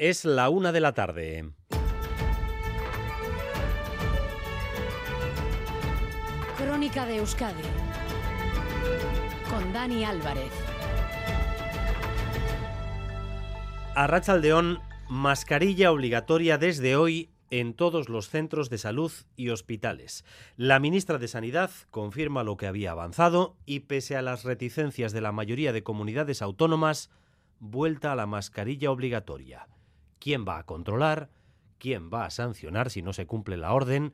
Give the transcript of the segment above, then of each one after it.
Es la una de la tarde. Crónica de Euskadi con Dani Álvarez. A Rachaldeón, mascarilla obligatoria desde hoy en todos los centros de salud y hospitales. La ministra de Sanidad confirma lo que había avanzado y pese a las reticencias de la mayoría de comunidades autónomas, vuelta a la mascarilla obligatoria. ¿Quién va a controlar? ¿Quién va a sancionar si no se cumple la orden?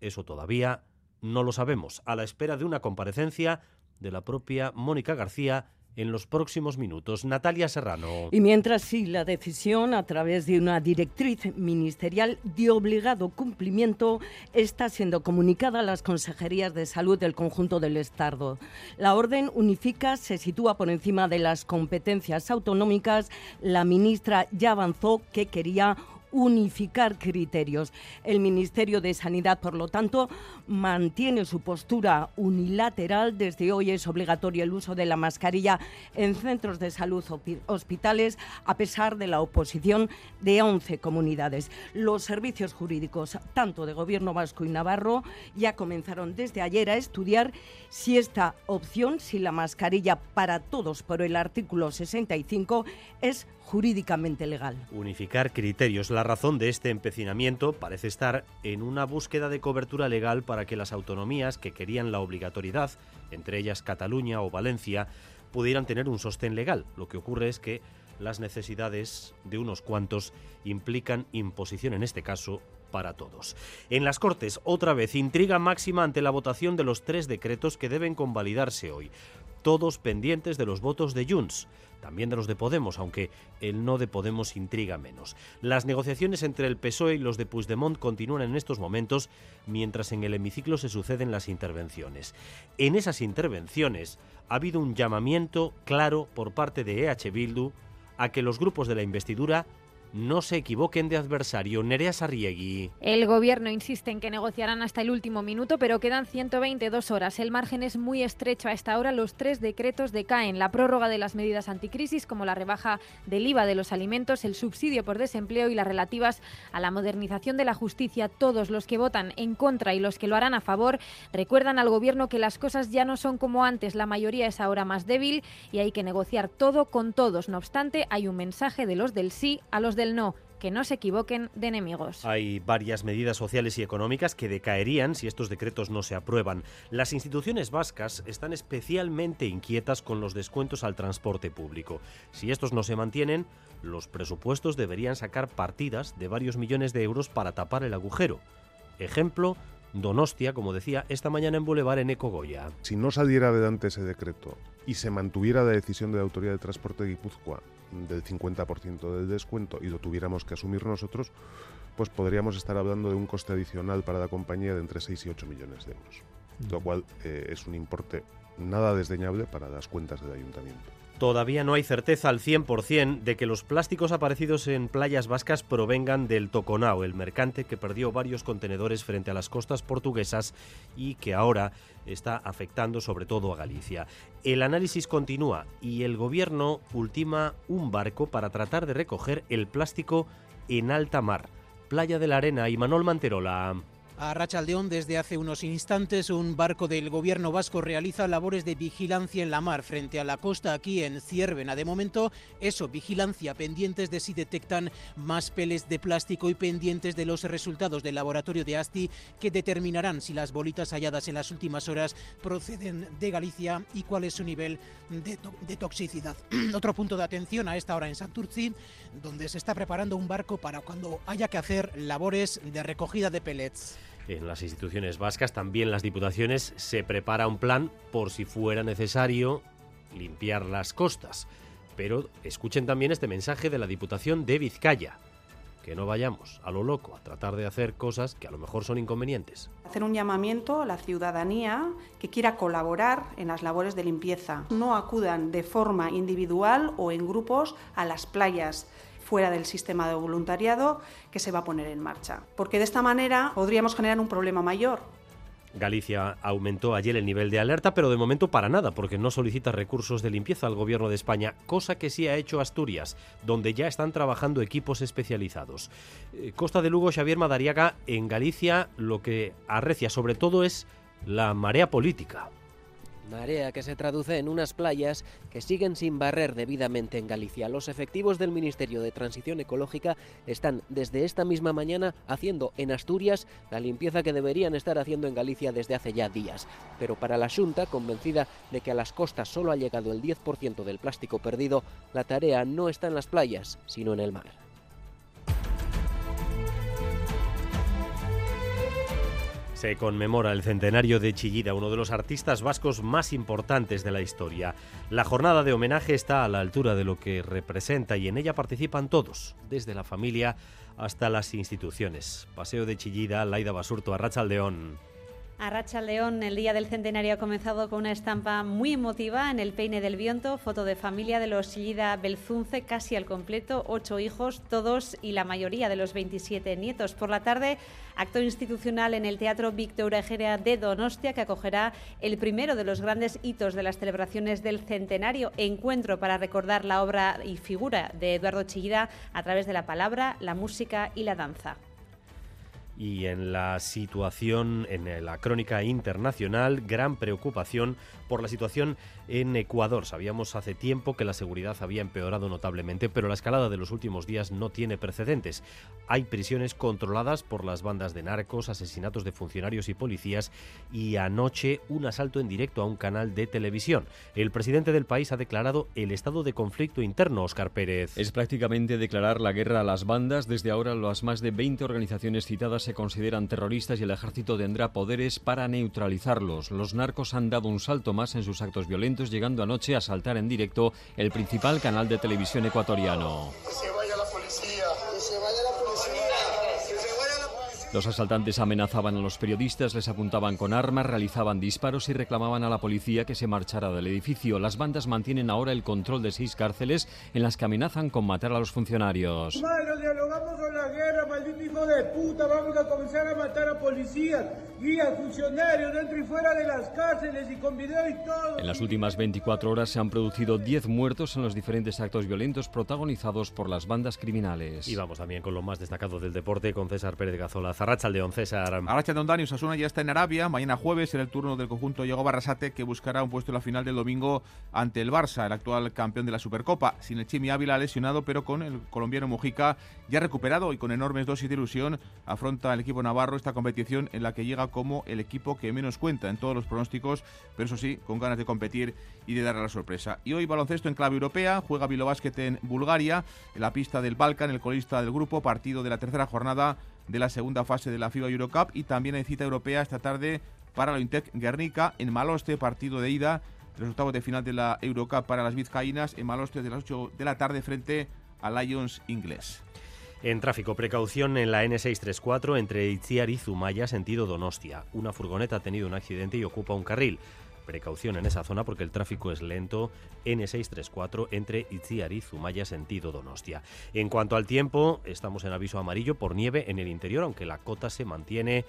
Eso todavía no lo sabemos, a la espera de una comparecencia de la propia Mónica García en los próximos minutos. Natalia Serrano. Y mientras sí, la decisión a través de una directriz ministerial de obligado cumplimiento está siendo comunicada a las consejerías de salud del conjunto del Estado. La orden unifica se sitúa por encima de las competencias autonómicas. La ministra ya avanzó que quería unificar criterios. El Ministerio de Sanidad, por lo tanto, mantiene su postura unilateral. Desde hoy es obligatorio el uso de la mascarilla en centros de salud o hospitales, a pesar de la oposición de 11 comunidades. Los servicios jurídicos, tanto de Gobierno vasco y Navarro, ya comenzaron desde ayer a estudiar si esta opción, si la mascarilla para todos por el artículo 65, es jurídicamente legal. Unificar criterios. La razón de este empecinamiento parece estar en una búsqueda de cobertura legal para que las autonomías que querían la obligatoriedad, entre ellas Cataluña o Valencia, pudieran tener un sostén legal. Lo que ocurre es que las necesidades de unos cuantos implican imposición, en este caso, para todos. En las Cortes, otra vez, intriga máxima ante la votación de los tres decretos que deben convalidarse hoy, todos pendientes de los votos de Junts también de los de Podemos, aunque el no de Podemos intriga menos. Las negociaciones entre el PSOE y los de Puigdemont continúan en estos momentos, mientras en el hemiciclo se suceden las intervenciones. En esas intervenciones ha habido un llamamiento claro por parte de EH Bildu a que los grupos de la investidura no se equivoquen de adversario. Nerea Sarriegui. El gobierno insiste en que negociarán hasta el último minuto, pero quedan 122 horas. El margen es muy estrecho. A esta hora los tres decretos decaen. La prórroga de las medidas anticrisis, como la rebaja del IVA de los alimentos, el subsidio por desempleo y las relativas a la modernización de la justicia. Todos los que votan en contra y los que lo harán a favor recuerdan al gobierno que las cosas ya no son como antes. La mayoría es ahora más débil y hay que negociar todo con todos. No obstante, hay un mensaje de los del sí a los del no, que no se equivoquen de enemigos. Hay varias medidas sociales y económicas que decaerían si estos decretos no se aprueban. Las instituciones vascas están especialmente inquietas con los descuentos al transporte público. Si estos no se mantienen, los presupuestos deberían sacar partidas de varios millones de euros para tapar el agujero. Ejemplo, Donostia, como decía esta mañana en Boulevard en Ecogoya. Si no saliera adelante ese decreto y se mantuviera la decisión de la Autoridad de Transporte de Guipúzcoa del 50% del descuento y lo tuviéramos que asumir nosotros, pues podríamos estar hablando de un coste adicional para la compañía de entre 6 y 8 millones de euros, lo cual eh, es un importe nada desdeñable para las cuentas del ayuntamiento. Todavía no hay certeza al 100% de que los plásticos aparecidos en playas vascas provengan del Toconao, el mercante que perdió varios contenedores frente a las costas portuguesas y que ahora está afectando sobre todo a Galicia. El análisis continúa y el gobierno ultima un barco para tratar de recoger el plástico en alta mar. Playa de la Arena y Manol Manterola. A Rachaldeón, desde hace unos instantes, un barco del gobierno vasco realiza labores de vigilancia en la mar frente a la costa aquí en Ciervena. De momento, eso, vigilancia, pendientes de si detectan más peles de plástico y pendientes de los resultados del laboratorio de ASTI que determinarán si las bolitas halladas en las últimas horas proceden de Galicia y cuál es su nivel de, toxicidad. Otro punto de atención a esta hora en Santurci, donde se está preparando un barco para cuando haya que hacer labores de recogida de pellets. En las instituciones vascas, también las diputaciones, se prepara un plan por si fuera necesario limpiar las costas. Pero escuchen también este mensaje de la Diputación de Vizcaya. Que no vayamos a lo loco a tratar de hacer cosas que a lo mejor son inconvenientes. Hacer un llamamiento a la ciudadanía que quiera colaborar en las labores de limpieza. No acudan de forma individual o en grupos a las playas fuera del sistema de voluntariado que se va a poner en marcha. Porque de esta manera podríamos generar un problema mayor, Galicia aumentó ayer el nivel de alerta, pero de momento para nada, porque no solicita recursos de limpieza al gobierno de España, cosa que sí ha hecho Asturias, donde ya están trabajando equipos especializados. Eh, Costa de Lugo, Xavier Madariaga, en Galicia lo que arrecia sobre todo es la marea política. Marea que se traduce en unas playas que siguen sin barrer debidamente en Galicia. Los efectivos del Ministerio de Transición Ecológica están desde esta misma mañana haciendo en Asturias la limpieza que deberían estar haciendo en Galicia desde hace ya días. Pero para la Junta, convencida de que a las costas solo ha llegado el 10% del plástico perdido, la tarea no está en las playas, sino en el mar. Se conmemora el centenario de Chillida, uno de los artistas vascos más importantes de la historia. La jornada de homenaje está a la altura de lo que representa y en ella participan todos, desde la familia hasta las instituciones. Paseo de Chillida, Laida Basurto, Arrachaldeón. Arracha León, el día del centenario ha comenzado con una estampa muy emotiva en el peine del viento, foto de familia de los Chillida Belzunce, casi al completo, ocho hijos, todos y la mayoría de los 27 nietos. Por la tarde, acto institucional en el Teatro Víctor Egea de Donostia, que acogerá el primero de los grandes hitos de las celebraciones del centenario, encuentro para recordar la obra y figura de Eduardo Chillida a través de la palabra, la música y la danza y en la situación, en la crónica internacional, gran preocupación por la situación en Ecuador. Sabíamos hace tiempo que la seguridad había empeorado notablemente, pero la escalada de los últimos días no tiene precedentes. Hay prisiones controladas por las bandas de narcos, asesinatos de funcionarios y policías y anoche un asalto en directo a un canal de televisión. El presidente del país ha declarado el estado de conflicto interno, Oscar Pérez. Es prácticamente declarar la guerra a las bandas. Desde ahora las más de 20 organizaciones citadas se consideran terroristas y el ejército tendrá poderes para neutralizarlos. Los narcos han dado un salto más en sus actos violentos, llegando anoche a saltar en directo el principal canal de televisión ecuatoriano. Los asaltantes amenazaban a los periodistas, les apuntaban con armas, realizaban disparos y reclamaban a la policía que se marchara del edificio. Las bandas mantienen ahora el control de seis cárceles en las que amenazan con matar a los funcionarios. Dialogamos con la guerra, maldito hijo de puta. Vamos a comenzar a matar a policías, guías, funcionarios dentro y fuera de las cárceles y con video y todo. En las últimas 24 horas se han producido 10 muertos en los diferentes actos violentos protagonizados por las bandas criminales. Y vamos también con lo más destacado del deporte con César Pérez Gazola. Arrachaldeón, César. Arrachaldeón, Dani, Osasuna ya está en Arabia. Mañana jueves será el turno del conjunto Diego Barrasate, que buscará un puesto en la final del domingo ante el Barça, el actual campeón de la Supercopa. Sin el Chimi Ávila lesionado, pero con el colombiano Mujica ya recuperado y con enormes dosis de ilusión, afronta el equipo navarro esta competición en la que llega como el equipo que menos cuenta en todos los pronósticos, pero eso sí, con ganas de competir y de darle la sorpresa. Y hoy baloncesto en clave europea, juega Bilobásquet en Bulgaria, en la pista del Balkan, el colista del grupo, partido de la tercera jornada de la segunda fase de la FIBA Eurocup y también hay cita europea esta tarde para la Intec Guernica en Maloste, partido de ida de los de final de la Eurocup para las vizcaínas en Maloste de las 8 de la tarde frente a Lions inglés. En tráfico, precaución en la N634 entre Itziar y Zumaya, sentido Donostia. Una furgoneta ha tenido un accidente y ocupa un carril. Precaución en esa zona porque el tráfico es lento. N634 entre Itziar y Zumaya, sentido Donostia. En cuanto al tiempo, estamos en aviso amarillo por nieve en el interior, aunque la cota se mantiene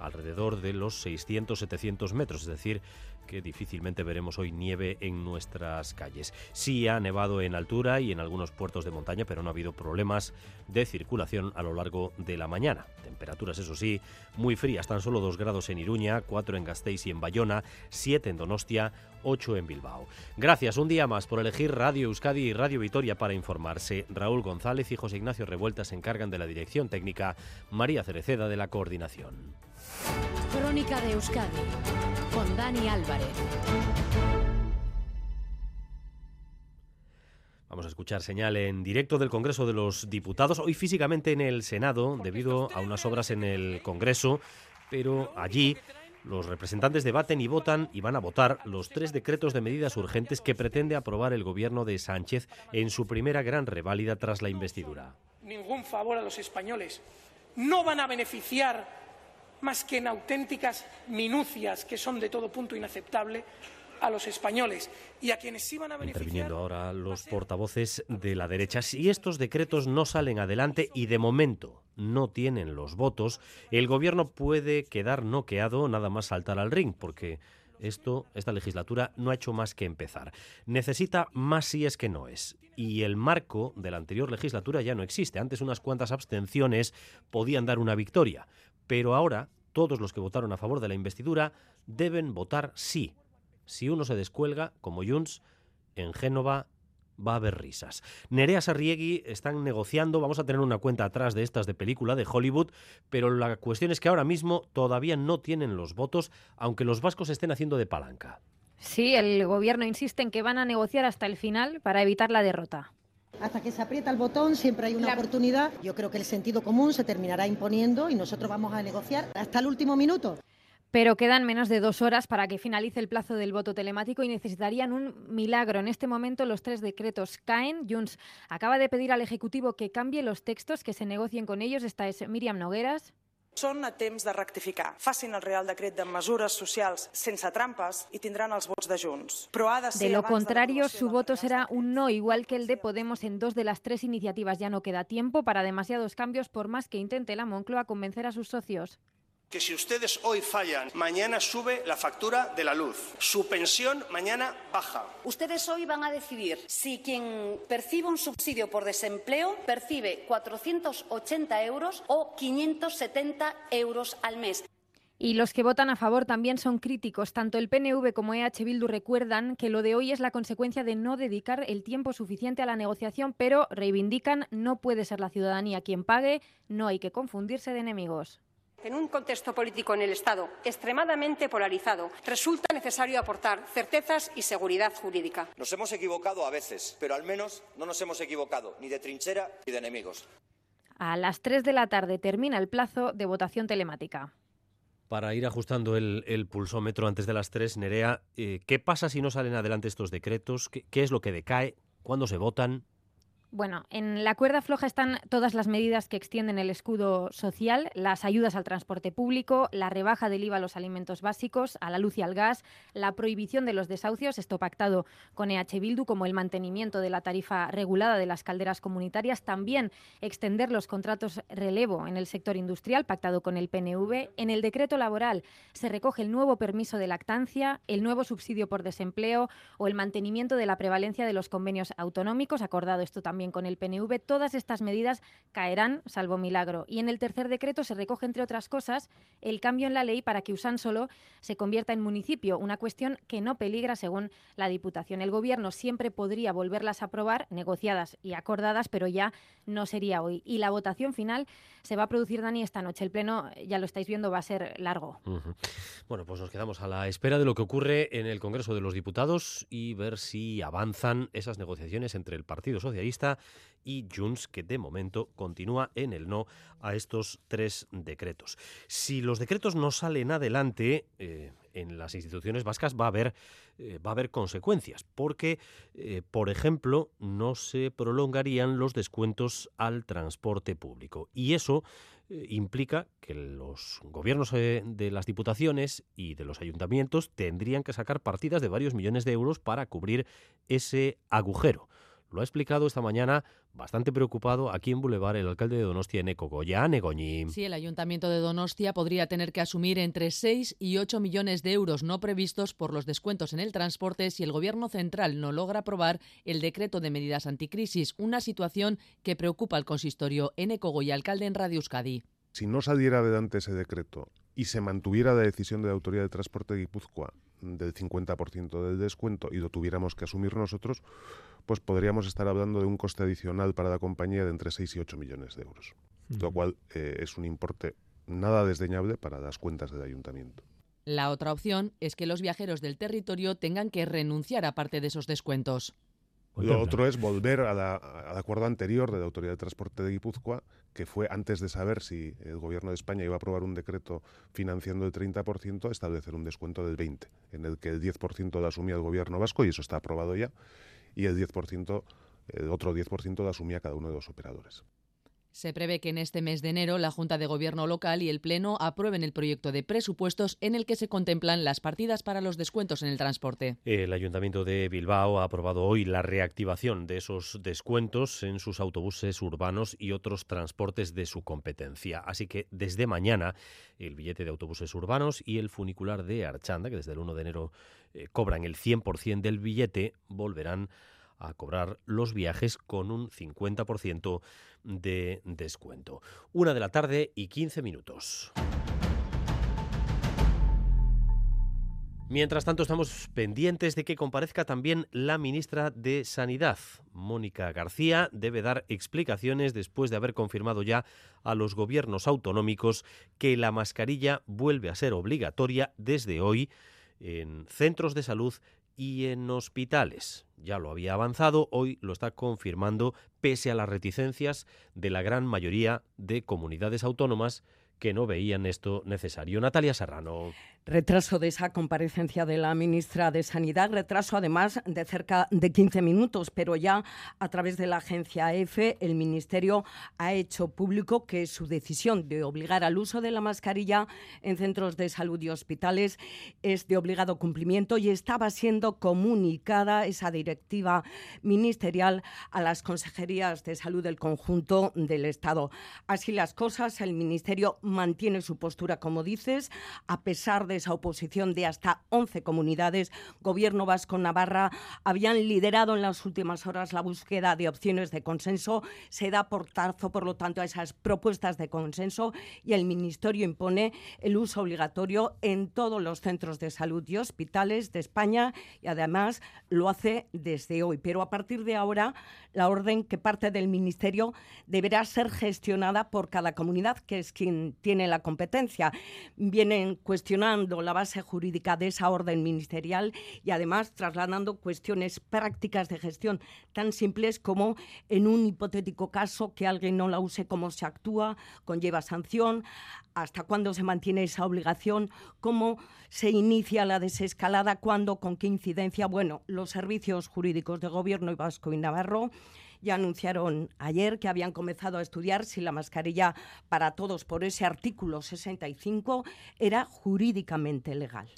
alrededor de los 600-700 metros, es decir, que difícilmente veremos hoy nieve en nuestras calles. Sí ha nevado en altura y en algunos puertos de montaña, pero no ha habido problemas de circulación a lo largo de la mañana. Temperaturas, eso sí, muy frías, tan solo 2 grados en Iruña, 4 en Gasteiz y en Bayona, 7 en Donostia, 8 en Bilbao. Gracias un día más por elegir Radio Euskadi y Radio Vitoria para informarse. Raúl González y José Ignacio Revuelta se encargan de la dirección técnica, María Cereceda de la coordinación. Crónica de Euskadi con Dani Álvarez. Vamos a escuchar señal en directo del Congreso de los Diputados, hoy físicamente en el Senado, debido a unas obras en el Congreso, pero allí los representantes debaten y votan y van a votar los tres decretos de medidas urgentes que pretende aprobar el gobierno de Sánchez en su primera gran reválida tras la investidura. Ningún favor a los españoles. No van a beneficiar más que en auténticas minucias que son de todo punto inaceptable a los españoles y a quienes van a beneficiar. Interviniendo ahora los portavoces de la derecha. Si estos decretos no salen adelante y de momento no tienen los votos, el gobierno puede quedar noqueado nada más saltar al ring, porque esto, esta legislatura no ha hecho más que empezar. Necesita más si es que no es. Y el marco de la anterior legislatura ya no existe. Antes unas cuantas abstenciones podían dar una victoria. Pero ahora todos los que votaron a favor de la investidura deben votar sí. Si uno se descuelga, como Junts, en Génova va a haber risas. Nerea Sarriegui están negociando, vamos a tener una cuenta atrás de estas de película de Hollywood, pero la cuestión es que ahora mismo todavía no tienen los votos, aunque los vascos estén haciendo de palanca. Sí, el gobierno insiste en que van a negociar hasta el final para evitar la derrota. Hasta que se aprieta el botón siempre hay una oportunidad. Yo creo que el sentido común se terminará imponiendo y nosotros vamos a negociar hasta el último minuto. Pero quedan menos de dos horas para que finalice el plazo del voto telemático y necesitarían un milagro. En este momento los tres decretos caen. Junts acaba de pedir al Ejecutivo que cambie los textos, que se negocien con ellos. Esta es Miriam Nogueras. Són a temps de rectificar. Facin el Real Decret de mesures socials sense trampes i tindran els vots de Junts. Però ha de ser De lo contrario, su voto será un no, igual que el de Podemos en dos de las tres iniciativas. Ya no queda tiempo para demasiados cambios, por más que intente la Moncloa convencer a sus socios. Que si ustedes hoy fallan, mañana sube la factura de la luz. Su pensión mañana baja. Ustedes hoy van a decidir si quien percibe un subsidio por desempleo percibe 480 euros o 570 euros al mes. Y los que votan a favor también son críticos. Tanto el PNV como EH Bildu recuerdan que lo de hoy es la consecuencia de no dedicar el tiempo suficiente a la negociación, pero reivindican no puede ser la ciudadanía quien pague, no hay que confundirse de enemigos. En un contexto político en el Estado extremadamente polarizado, resulta necesario aportar certezas y seguridad jurídica. Nos hemos equivocado a veces, pero al menos no nos hemos equivocado ni de trinchera ni de enemigos. A las 3 de la tarde termina el plazo de votación telemática. Para ir ajustando el, el pulsómetro antes de las 3, Nerea, eh, ¿qué pasa si no salen adelante estos decretos? ¿Qué, ¿Qué es lo que decae? ¿Cuándo se votan? Bueno, en la cuerda floja están todas las medidas que extienden el escudo social, las ayudas al transporte público, la rebaja del IVA a los alimentos básicos, a la luz y al gas, la prohibición de los desahucios, esto pactado con EH Bildu, como el mantenimiento de la tarifa regulada de las calderas comunitarias, también extender los contratos relevo en el sector industrial, pactado con el PNV. En el decreto laboral se recoge el nuevo permiso de lactancia, el nuevo subsidio por desempleo o el mantenimiento de la prevalencia de los convenios autonómicos, acordado esto también también con el PNV, todas estas medidas caerán, salvo milagro. Y en el tercer decreto se recoge, entre otras cosas, el cambio en la ley para que Usánsolo se convierta en municipio, una cuestión que no peligra según la Diputación. El Gobierno siempre podría volverlas a aprobar, negociadas y acordadas, pero ya no sería hoy. Y la votación final se va a producir, Dani, esta noche. El Pleno, ya lo estáis viendo, va a ser largo. Uh -huh. Bueno, pues nos quedamos a la espera de lo que ocurre en el Congreso de los Diputados y ver si avanzan esas negociaciones entre el Partido Socialista y Junts, que de momento continúa en el no a estos tres decretos. Si los decretos no salen adelante, eh, en las instituciones vascas va a haber, eh, va a haber consecuencias, porque, eh, por ejemplo, no se prolongarían los descuentos al transporte público. Y eso implica que los gobiernos de las diputaciones y de los ayuntamientos tendrían que sacar partidas de varios millones de euros para cubrir ese agujero. Lo ha explicado esta mañana, bastante preocupado, aquí en Boulevard, el alcalde de Donostia, Eneco Goya Negoñi. Sí, el ayuntamiento de Donostia podría tener que asumir entre 6 y 8 millones de euros no previstos por los descuentos en el transporte si el gobierno central no logra aprobar el decreto de medidas anticrisis, una situación que preocupa al consistorio Eneco Goya, alcalde en Radio Euskadi. Si no saliera adelante ese decreto y se mantuviera la decisión de la Autoridad de Transporte de Guipúzcoa del 50% del descuento y lo tuviéramos que asumir nosotros, pues podríamos estar hablando de un coste adicional para la compañía de entre 6 y 8 millones de euros, uh -huh. lo cual eh, es un importe nada desdeñable para las cuentas del ayuntamiento. La otra opción es que los viajeros del territorio tengan que renunciar a parte de esos descuentos. Lo otro es volver a la, al acuerdo anterior de la Autoridad de Transporte de Guipúzcoa, que fue antes de saber si el Gobierno de España iba a aprobar un decreto financiando el 30%, establecer un descuento del 20%, en el que el 10% lo asumía el Gobierno vasco, y eso está aprobado ya, y el 10%, el otro 10% lo asumía cada uno de los operadores. Se prevé que en este mes de enero la Junta de Gobierno local y el Pleno aprueben el proyecto de presupuestos en el que se contemplan las partidas para los descuentos en el transporte. El Ayuntamiento de Bilbao ha aprobado hoy la reactivación de esos descuentos en sus autobuses urbanos y otros transportes de su competencia. Así que desde mañana el billete de autobuses urbanos y el funicular de Archanda, que desde el 1 de enero eh, cobran el 100% del billete, volverán a cobrar los viajes con un 50% de descuento. Una de la tarde y 15 minutos. Mientras tanto, estamos pendientes de que comparezca también la ministra de Sanidad. Mónica García debe dar explicaciones después de haber confirmado ya a los gobiernos autonómicos que la mascarilla vuelve a ser obligatoria desde hoy en centros de salud y en hospitales. Ya lo había avanzado, hoy lo está confirmando pese a las reticencias de la gran mayoría de comunidades autónomas que no veían esto necesario. Natalia Serrano. Retraso de esa comparecencia de la ministra de Sanidad, retraso además de cerca de 15 minutos, pero ya a través de la agencia EFE el Ministerio ha hecho público que su decisión de obligar al uso de la mascarilla en centros de salud y hospitales es de obligado cumplimiento y estaba siendo comunicada esa directiva ministerial a las consejerías de salud del conjunto del Estado. Así las cosas, el Ministerio mantiene su postura, como dices, a pesar de esa oposición de hasta 11 comunidades. Gobierno Vasco Navarra habían liderado en las últimas horas la búsqueda de opciones de consenso. Se da portazo, por lo tanto, a esas propuestas de consenso y el Ministerio impone el uso obligatorio en todos los centros de salud y hospitales de España y además lo hace desde hoy. Pero a partir de ahora, la orden que parte del Ministerio deberá ser gestionada por cada comunidad, que es quien tiene la competencia. Vienen cuestionando la base jurídica de esa orden ministerial y además trasladando cuestiones prácticas de gestión tan simples como en un hipotético caso que alguien no la use, cómo se actúa, conlleva sanción, hasta cuándo se mantiene esa obligación, cómo se inicia la desescalada, cuándo, con qué incidencia. Bueno, los servicios jurídicos de Gobierno y Vasco y Navarro ya anunciaron ayer que habían comenzado a estudiar si la mascarilla para todos por ese artículo 65 era jurídicamente legal.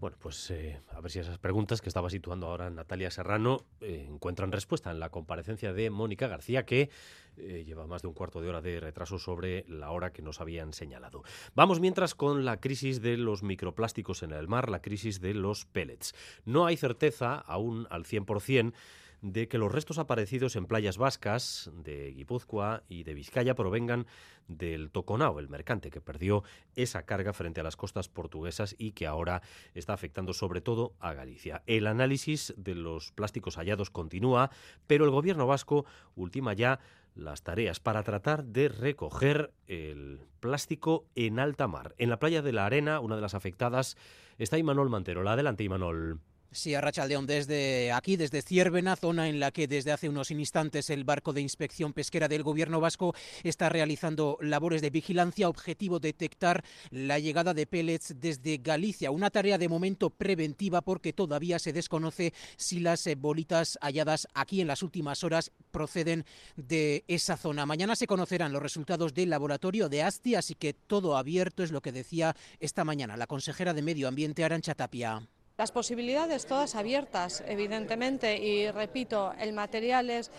Bueno, pues eh, a ver si esas preguntas que estaba situando ahora Natalia Serrano eh, encuentran respuesta en la comparecencia de Mónica García, que eh, lleva más de un cuarto de hora de retraso sobre la hora que nos habían señalado. Vamos mientras con la crisis de los microplásticos en el mar, la crisis de los pellets. No hay certeza aún al 100% de que los restos aparecidos en playas vascas de Guipúzcoa y de Vizcaya provengan del Toconao, el mercante que perdió esa carga frente a las costas portuguesas y que ahora está afectando sobre todo a Galicia. El análisis de los plásticos hallados continúa, pero el gobierno vasco ultima ya las tareas para tratar de recoger el plástico en alta mar. En la playa de la Arena, una de las afectadas, está Imanol Manterola. Adelante, Imanol. Sí, a Rachaldeón, desde aquí, desde Ciervena, zona en la que desde hace unos instantes el barco de inspección pesquera del gobierno vasco está realizando labores de vigilancia, objetivo detectar la llegada de pellets desde Galicia, una tarea de momento preventiva porque todavía se desconoce si las eh, bolitas halladas aquí en las últimas horas proceden de esa zona. Mañana se conocerán los resultados del laboratorio de ASTI, así que todo abierto es lo que decía esta mañana la consejera de Medio Ambiente, Arancha Tapia. Las posibilidades todas abiertas, evidentemente, y repito, el material es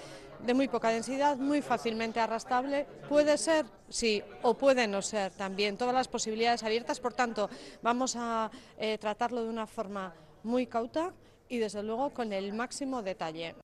de muy poca densidad, muy fácilmente arrastrable. Puede ser, sí, o puede no ser también. Todas las posibilidades abiertas, por tanto, vamos a eh, tratarlo de una forma muy cauta y, desde luego, con el máximo detalle.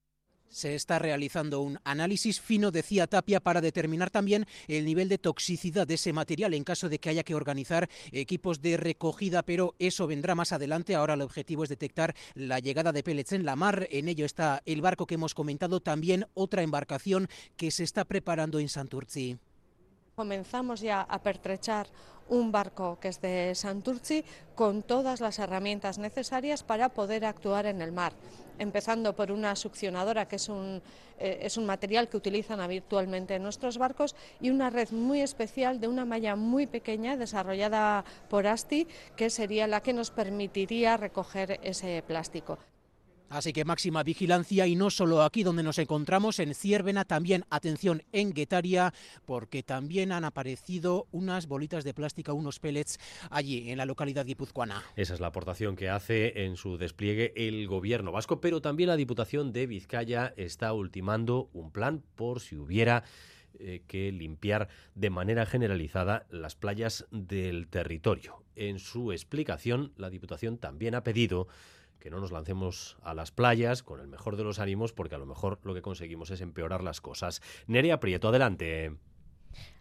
Se está realizando un análisis fino, decía Tapia, para determinar también el nivel de toxicidad de ese material en caso de que haya que organizar equipos de recogida, pero eso vendrá más adelante. Ahora el objetivo es detectar la llegada de pellets en la mar. En ello está el barco que hemos comentado, también otra embarcación que se está preparando en Santurci. Comenzamos ya a pertrechar un barco que es de Santurci con todas las herramientas necesarias para poder actuar en el mar, empezando por una succionadora que es un, eh, es un material que utilizan habitualmente en nuestros barcos y una red muy especial de una malla muy pequeña desarrollada por ASTI que sería la que nos permitiría recoger ese plástico. Así que máxima vigilancia y no solo aquí donde nos encontramos, en Ciervena, también atención en Guetaria, porque también han aparecido unas bolitas de plástico, unos pellets allí en la localidad guipuzcoana. Esa es la aportación que hace en su despliegue el gobierno vasco, pero también la Diputación de Vizcaya está ultimando un plan por si hubiera eh, que limpiar de manera generalizada las playas del territorio. En su explicación, la Diputación también ha pedido que no nos lancemos a las playas con el mejor de los ánimos, porque a lo mejor lo que conseguimos es empeorar las cosas. Nerea Prieto, adelante.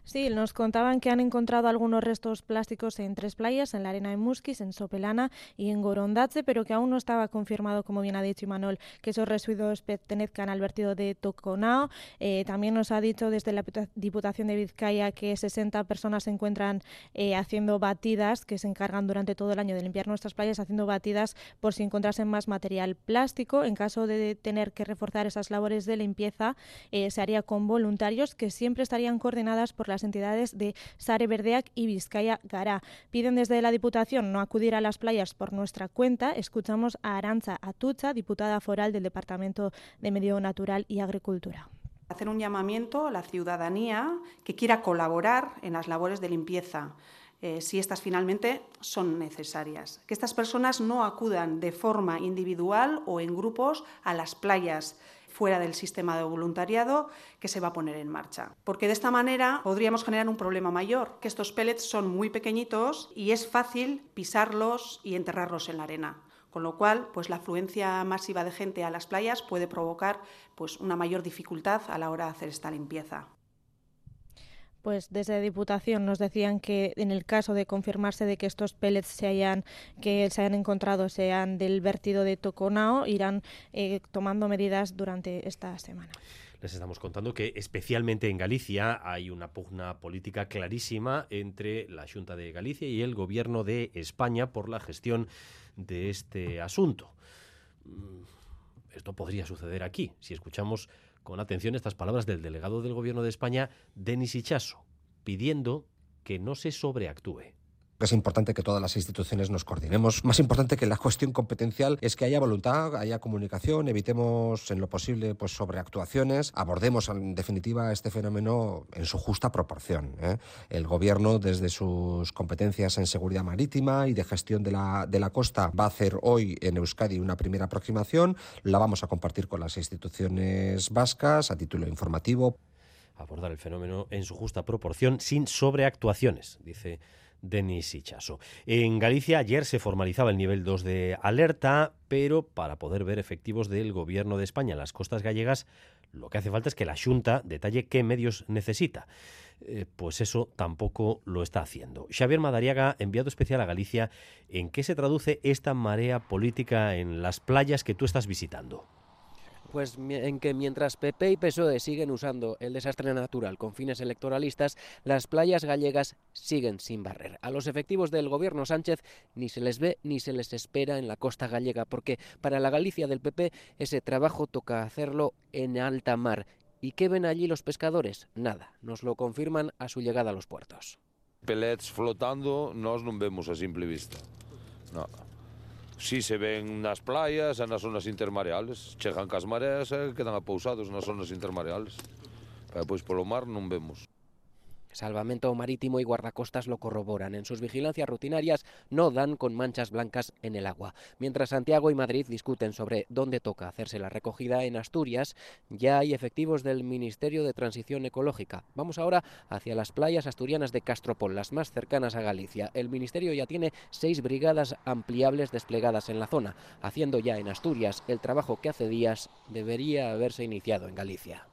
Sí, nos contaban que han encontrado algunos restos plásticos en tres playas, en la arena de Musquis, en Sopelana y en Gorondache, pero que aún no estaba confirmado, como bien ha dicho Imanol, que esos residuos pertenezcan al vertido de Toconao. Eh, también nos ha dicho desde la Diputación de Vizcaya que 60 personas se encuentran eh, haciendo batidas, que se encargan durante todo el año de limpiar nuestras playas, haciendo batidas por si encontrasen más material plástico. En caso de tener que reforzar esas labores de limpieza, eh, se haría con voluntarios que siempre estarían coordinadas por las entidades de Sare Verdeac y Vizcaya Gará. Piden desde la Diputación no acudir a las playas por nuestra cuenta. Escuchamos a Arancha Atucha, diputada foral del Departamento de Medio Natural y Agricultura hacer un llamamiento a la ciudadanía que quiera colaborar en las labores de limpieza. Eh, si estas finalmente son necesarias. Que estas personas no acudan de forma individual o en grupos a las playas fuera del sistema de voluntariado que se va a poner en marcha. Porque de esta manera podríamos generar un problema mayor, que estos pellets son muy pequeñitos y es fácil pisarlos y enterrarlos en la arena con lo cual pues la afluencia masiva de gente a las playas puede provocar pues una mayor dificultad a la hora de hacer esta limpieza pues desde Diputación nos decían que en el caso de confirmarse de que estos pellets se hayan, que se hayan encontrado sean del vertido de Toconao, irán eh, tomando medidas durante esta semana. Les estamos contando que especialmente en Galicia hay una pugna política clarísima entre la Junta de Galicia y el Gobierno de España por la gestión de este asunto. Mm, esto podría suceder aquí, si escuchamos con atención estas palabras del delegado del Gobierno de España, Denis Ichaso, pidiendo que no se sobreactúe. Es importante que todas las instituciones nos coordinemos. Más importante que la cuestión competencial es que haya voluntad, haya comunicación, evitemos en lo posible pues sobreactuaciones, abordemos en definitiva este fenómeno en su justa proporción. ¿eh? El gobierno desde sus competencias en seguridad marítima y de gestión de la, de la costa va a hacer hoy en Euskadi una primera aproximación, la vamos a compartir con las instituciones vascas a título informativo. Abordar el fenómeno en su justa proporción sin sobreactuaciones, dice Denis Ichaso. En Galicia ayer se formalizaba el nivel 2 de alerta, pero para poder ver efectivos del Gobierno de España en las costas gallegas, lo que hace falta es que la Junta detalle qué medios necesita. Eh, pues eso tampoco lo está haciendo. Xavier Madariaga, enviado especial a Galicia, ¿en qué se traduce esta marea política en las playas que tú estás visitando? Pues en que mientras PP y PSOE siguen usando el desastre natural con fines electoralistas, las playas gallegas siguen sin barrer. A los efectivos del gobierno Sánchez ni se les ve ni se les espera en la costa gallega, porque para la Galicia del PP ese trabajo toca hacerlo en alta mar. ¿Y qué ven allí los pescadores? Nada, nos lo confirman a su llegada a los puertos. Pelets flotando, nos no vemos a simple vista. No. si se ven nas playas e nas zonas intermareales. Chegan cas mareas e quedan apousados nas zonas intermareales. E pois polo mar non vemos. Salvamento Marítimo y guardacostas lo corroboran. En sus vigilancias rutinarias no dan con manchas blancas en el agua. Mientras Santiago y Madrid discuten sobre dónde toca hacerse la recogida en Asturias, ya hay efectivos del Ministerio de Transición Ecológica. Vamos ahora hacia las playas asturianas de Castropol, las más cercanas a Galicia. El Ministerio ya tiene seis brigadas ampliables desplegadas en la zona, haciendo ya en Asturias el trabajo que hace días debería haberse iniciado en Galicia.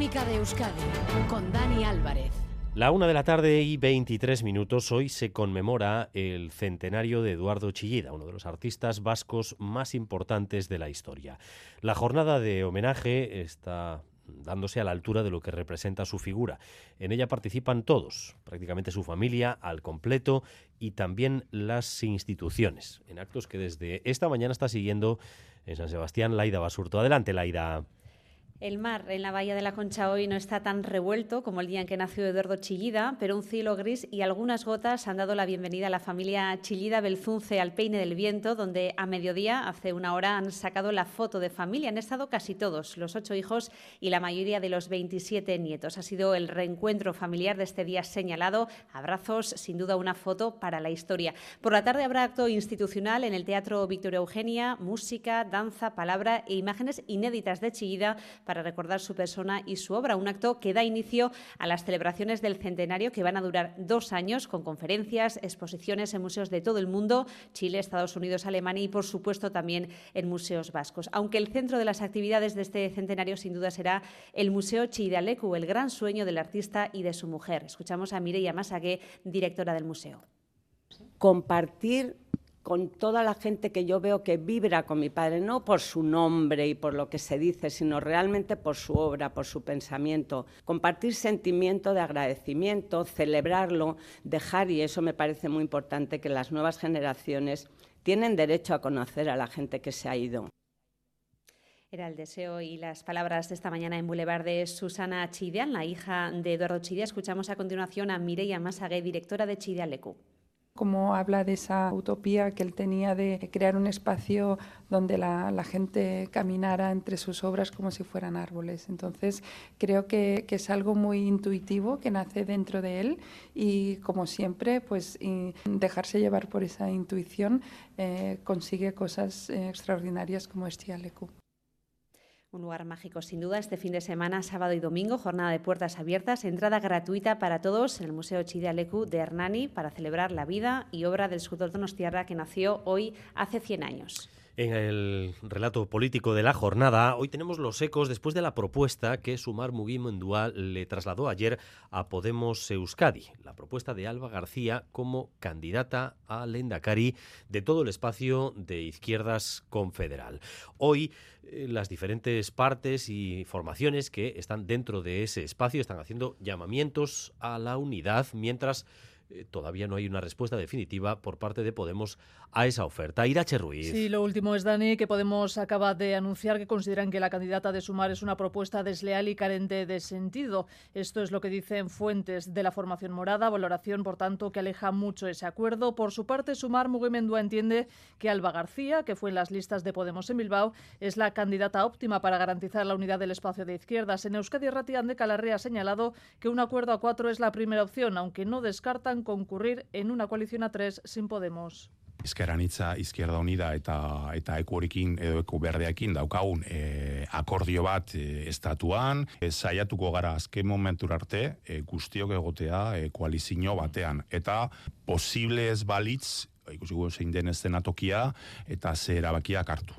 Crónica de Euskadi con Dani Álvarez. La una de la tarde y 23 minutos. Hoy se conmemora el centenario de Eduardo Chillida, uno de los artistas vascos más importantes de la historia. La jornada de homenaje está dándose a la altura de lo que representa su figura. En ella participan todos, prácticamente su familia al completo y también las instituciones, en actos que desde esta mañana está siguiendo en San Sebastián Laida Basurto. Adelante, Laida. El mar en la bahía de la Concha hoy no está tan revuelto como el día en que nació Eduardo Chillida, pero un cielo gris y algunas gotas han dado la bienvenida a la familia Chillida Belzunce al Peine del Viento, donde a mediodía, hace una hora, han sacado la foto de familia. Han estado casi todos, los ocho hijos y la mayoría de los 27 nietos. Ha sido el reencuentro familiar de este día señalado. Abrazos, sin duda una foto para la historia. Por la tarde habrá acto institucional en el Teatro Victoria Eugenia, música, danza, palabra e imágenes inéditas de Chillida para recordar su persona y su obra. Un acto que da inicio a las celebraciones del centenario que van a durar dos años con conferencias, exposiciones en museos de todo el mundo, Chile, Estados Unidos, Alemania y, por supuesto, también en museos vascos. Aunque el centro de las actividades de este centenario sin duda será el Museo Chidalecu, el gran sueño del artista y de su mujer. Escuchamos a Mireia Masagué, directora del museo. Compartir con toda la gente que yo veo que vibra con mi padre, no por su nombre y por lo que se dice, sino realmente por su obra, por su pensamiento. Compartir sentimiento de agradecimiento, celebrarlo, dejar, y eso me parece muy importante, que las nuevas generaciones tienen derecho a conocer a la gente que se ha ido. Era el deseo y las palabras de esta mañana en Boulevard de Susana Chidian, la hija de Eduardo Chidia. Escuchamos a continuación a Mireia Masagué, directora de Chidia Lecu como habla de esa utopía que él tenía de crear un espacio donde la, gente caminara entre sus obras como si fueran árboles. Entonces, creo que, que, es algo muy intuitivo que nace dentro de él y, como siempre, pues dejarse llevar por esa intuición eh, consigue cosas eh, extraordinarias como este Alecu. Un lugar mágico, sin duda, este fin de semana, sábado y domingo, jornada de puertas abiertas, entrada gratuita para todos en el Museo Chidialecu de Hernani para celebrar la vida y obra del escultor donostiarra que nació hoy hace 100 años. En el relato político de la jornada, hoy tenemos los ecos después de la propuesta que Sumar Dual le trasladó ayer a Podemos Euskadi, la propuesta de Alba García como candidata a Lendakari de todo el espacio de izquierdas confederal. Hoy eh, las diferentes partes y formaciones que están dentro de ese espacio están haciendo llamamientos a la unidad mientras eh, todavía no hay una respuesta definitiva por parte de Podemos a esa oferta. Irache Ruiz. Sí, lo último es, Dani, que Podemos acaba de anunciar que consideran que la candidata de Sumar es una propuesta desleal y carente de sentido. Esto es lo que dicen fuentes de la formación morada, valoración, por tanto, que aleja mucho ese acuerdo. Por su parte, Sumar Mugimendua entiende que Alba García, que fue en las listas de Podemos en Bilbao, es la candidata óptima para garantizar la unidad del espacio de izquierdas. En Euskadi, Ratian de Calarrea ha señalado que un acuerdo a cuatro es la primera opción, aunque no descartan concurrir en una coalición a tres sin Podemos. Ezkeranitza Izquierda Unida eta eta ekurekin edo eku berdeekin daukagun e, akordio bat e, estatuan e, saiatuko gara azken momentura arte e, guztiok egotea e, koalizio batean eta posible ez balitz ikusiko zein den tokia eta ze erabakiak hartu.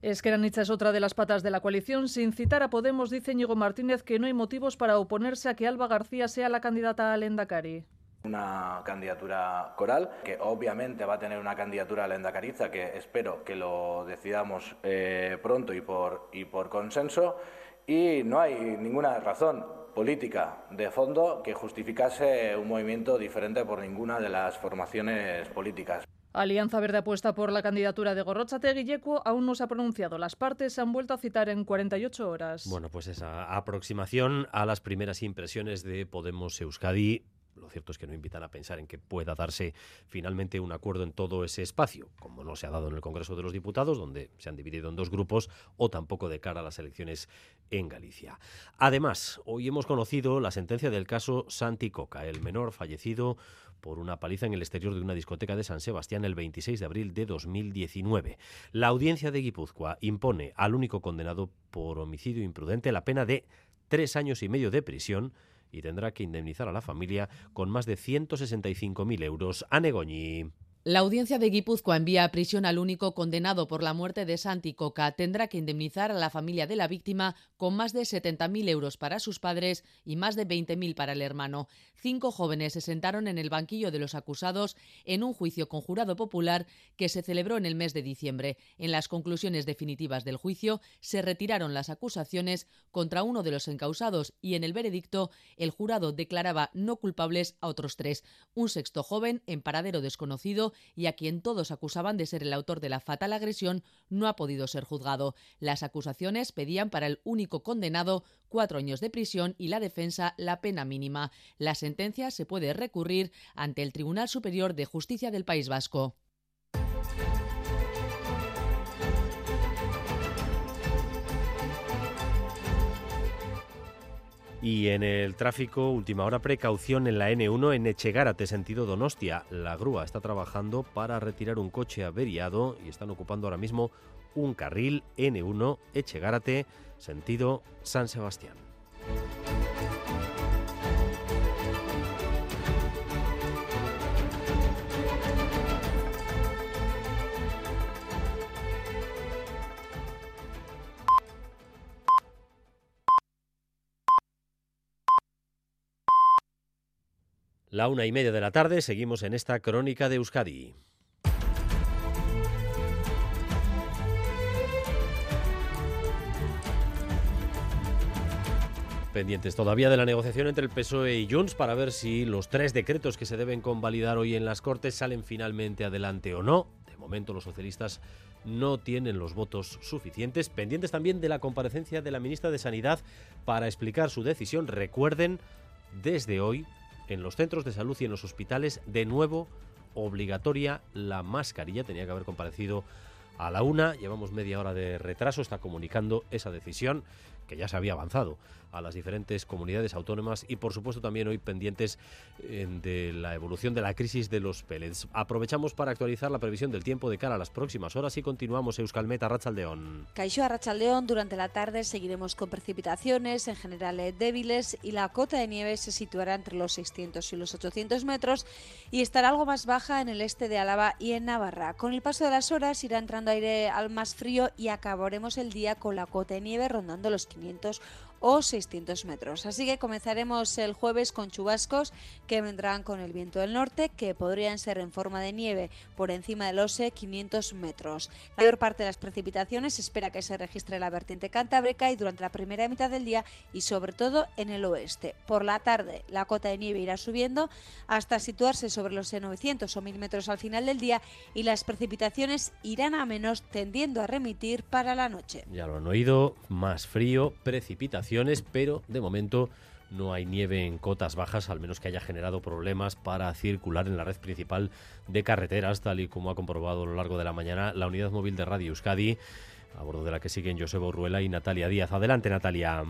Esqueranitza es otra de las patas de la coalición. Sin citar a Podemos, dice Ñigo Martínez que no hay motivos para oponerse a que Alba García sea la candidata al Endacari. Una candidatura coral que obviamente va a tener una candidatura a la Endacariza que espero que lo decidamos eh, pronto y por, y por consenso y no hay ninguna razón política de fondo que justificase un movimiento diferente por ninguna de las formaciones políticas. Alianza Verde apuesta por la candidatura de Gorrochategui Yecuo aún no se ha pronunciado. Las partes se han vuelto a citar en 48 horas. Bueno, pues esa aproximación a las primeras impresiones de Podemos Euskadi lo cierto es que no invitan a pensar en que pueda darse finalmente un acuerdo en todo ese espacio, como no se ha dado en el Congreso de los Diputados, donde se han dividido en dos grupos, o tampoco de cara a las elecciones en Galicia. Además, hoy hemos conocido la sentencia del caso Santi Coca, el menor fallecido por una paliza en el exterior de una discoteca de San Sebastián el 26 de abril de 2019. La audiencia de Guipúzcoa impone al único condenado por homicidio imprudente la pena de tres años y medio de prisión y tendrá que indemnizar a la familia con más de 165.000 euros. a Negoñi. La audiencia de Guipúzcoa envía a prisión al único condenado por la muerte de Santi Coca. Tendrá que indemnizar a la familia de la víctima con más de 70.000 euros para sus padres y más de 20.000 para el hermano. Cinco jóvenes se sentaron en el banquillo de los acusados en un juicio con jurado popular que se celebró en el mes de diciembre. En las conclusiones definitivas del juicio se retiraron las acusaciones contra uno de los encausados y en el veredicto el jurado declaraba no culpables a otros tres. Un sexto joven, en paradero desconocido, y a quien todos acusaban de ser el autor de la fatal agresión, no ha podido ser juzgado. Las acusaciones pedían para el único condenado cuatro años de prisión y la defensa la pena mínima. La sentencia se puede recurrir ante el Tribunal Superior de Justicia del País Vasco. Y en el tráfico, última hora, precaución en la N1 en Echegárate, sentido Donostia. La grúa está trabajando para retirar un coche averiado y están ocupando ahora mismo un carril N1 Echegárate, sentido San Sebastián. La una y media de la tarde seguimos en esta crónica de Euskadi. Pendientes todavía de la negociación entre el PSOE y Junts para ver si los tres decretos que se deben convalidar hoy en las Cortes salen finalmente adelante o no. De momento los socialistas no tienen los votos suficientes. Pendientes también de la comparecencia de la ministra de Sanidad para explicar su decisión. Recuerden, desde hoy en los centros de salud y en los hospitales de nuevo obligatoria la mascarilla. Tenía que haber comparecido a la una. Llevamos media hora de retraso. Está comunicando esa decisión que ya se había avanzado a las diferentes comunidades autónomas y por supuesto también hoy pendientes eh, de la evolución de la crisis de los pellets. Aprovechamos para actualizar la previsión del tiempo de cara a las próximas horas y continuamos Euskalmet a Rachaldeón. Caixo Rachaldeón, durante la tarde seguiremos con precipitaciones, en general eh, débiles, y la cota de nieve se situará entre los 600 y los 800 metros y estará algo más baja en el este de Álava y en Navarra. Con el paso de las horas irá entrando aire al más frío y acabaremos el día con la cota de nieve rondando los 500 o 600 metros. Así que comenzaremos el jueves con chubascos que vendrán con el viento del norte, que podrían ser en forma de nieve por encima de los 500 metros. La mayor parte de las precipitaciones espera que se registre en la vertiente cantábrica y durante la primera mitad del día y sobre todo en el oeste. Por la tarde la cota de nieve irá subiendo hasta situarse sobre los 900 o 1000 metros al final del día y las precipitaciones irán a menos tendiendo a remitir para la noche. Ya lo han oído, más frío, precipitación pero de momento no hay nieve en cotas bajas, al menos que haya generado problemas para circular en la red principal de carreteras, tal y como ha comprobado a lo largo de la mañana la unidad móvil de Radio Euskadi, a bordo de la que siguen Josebo Ruela y Natalia Díaz. Adelante, Natalia.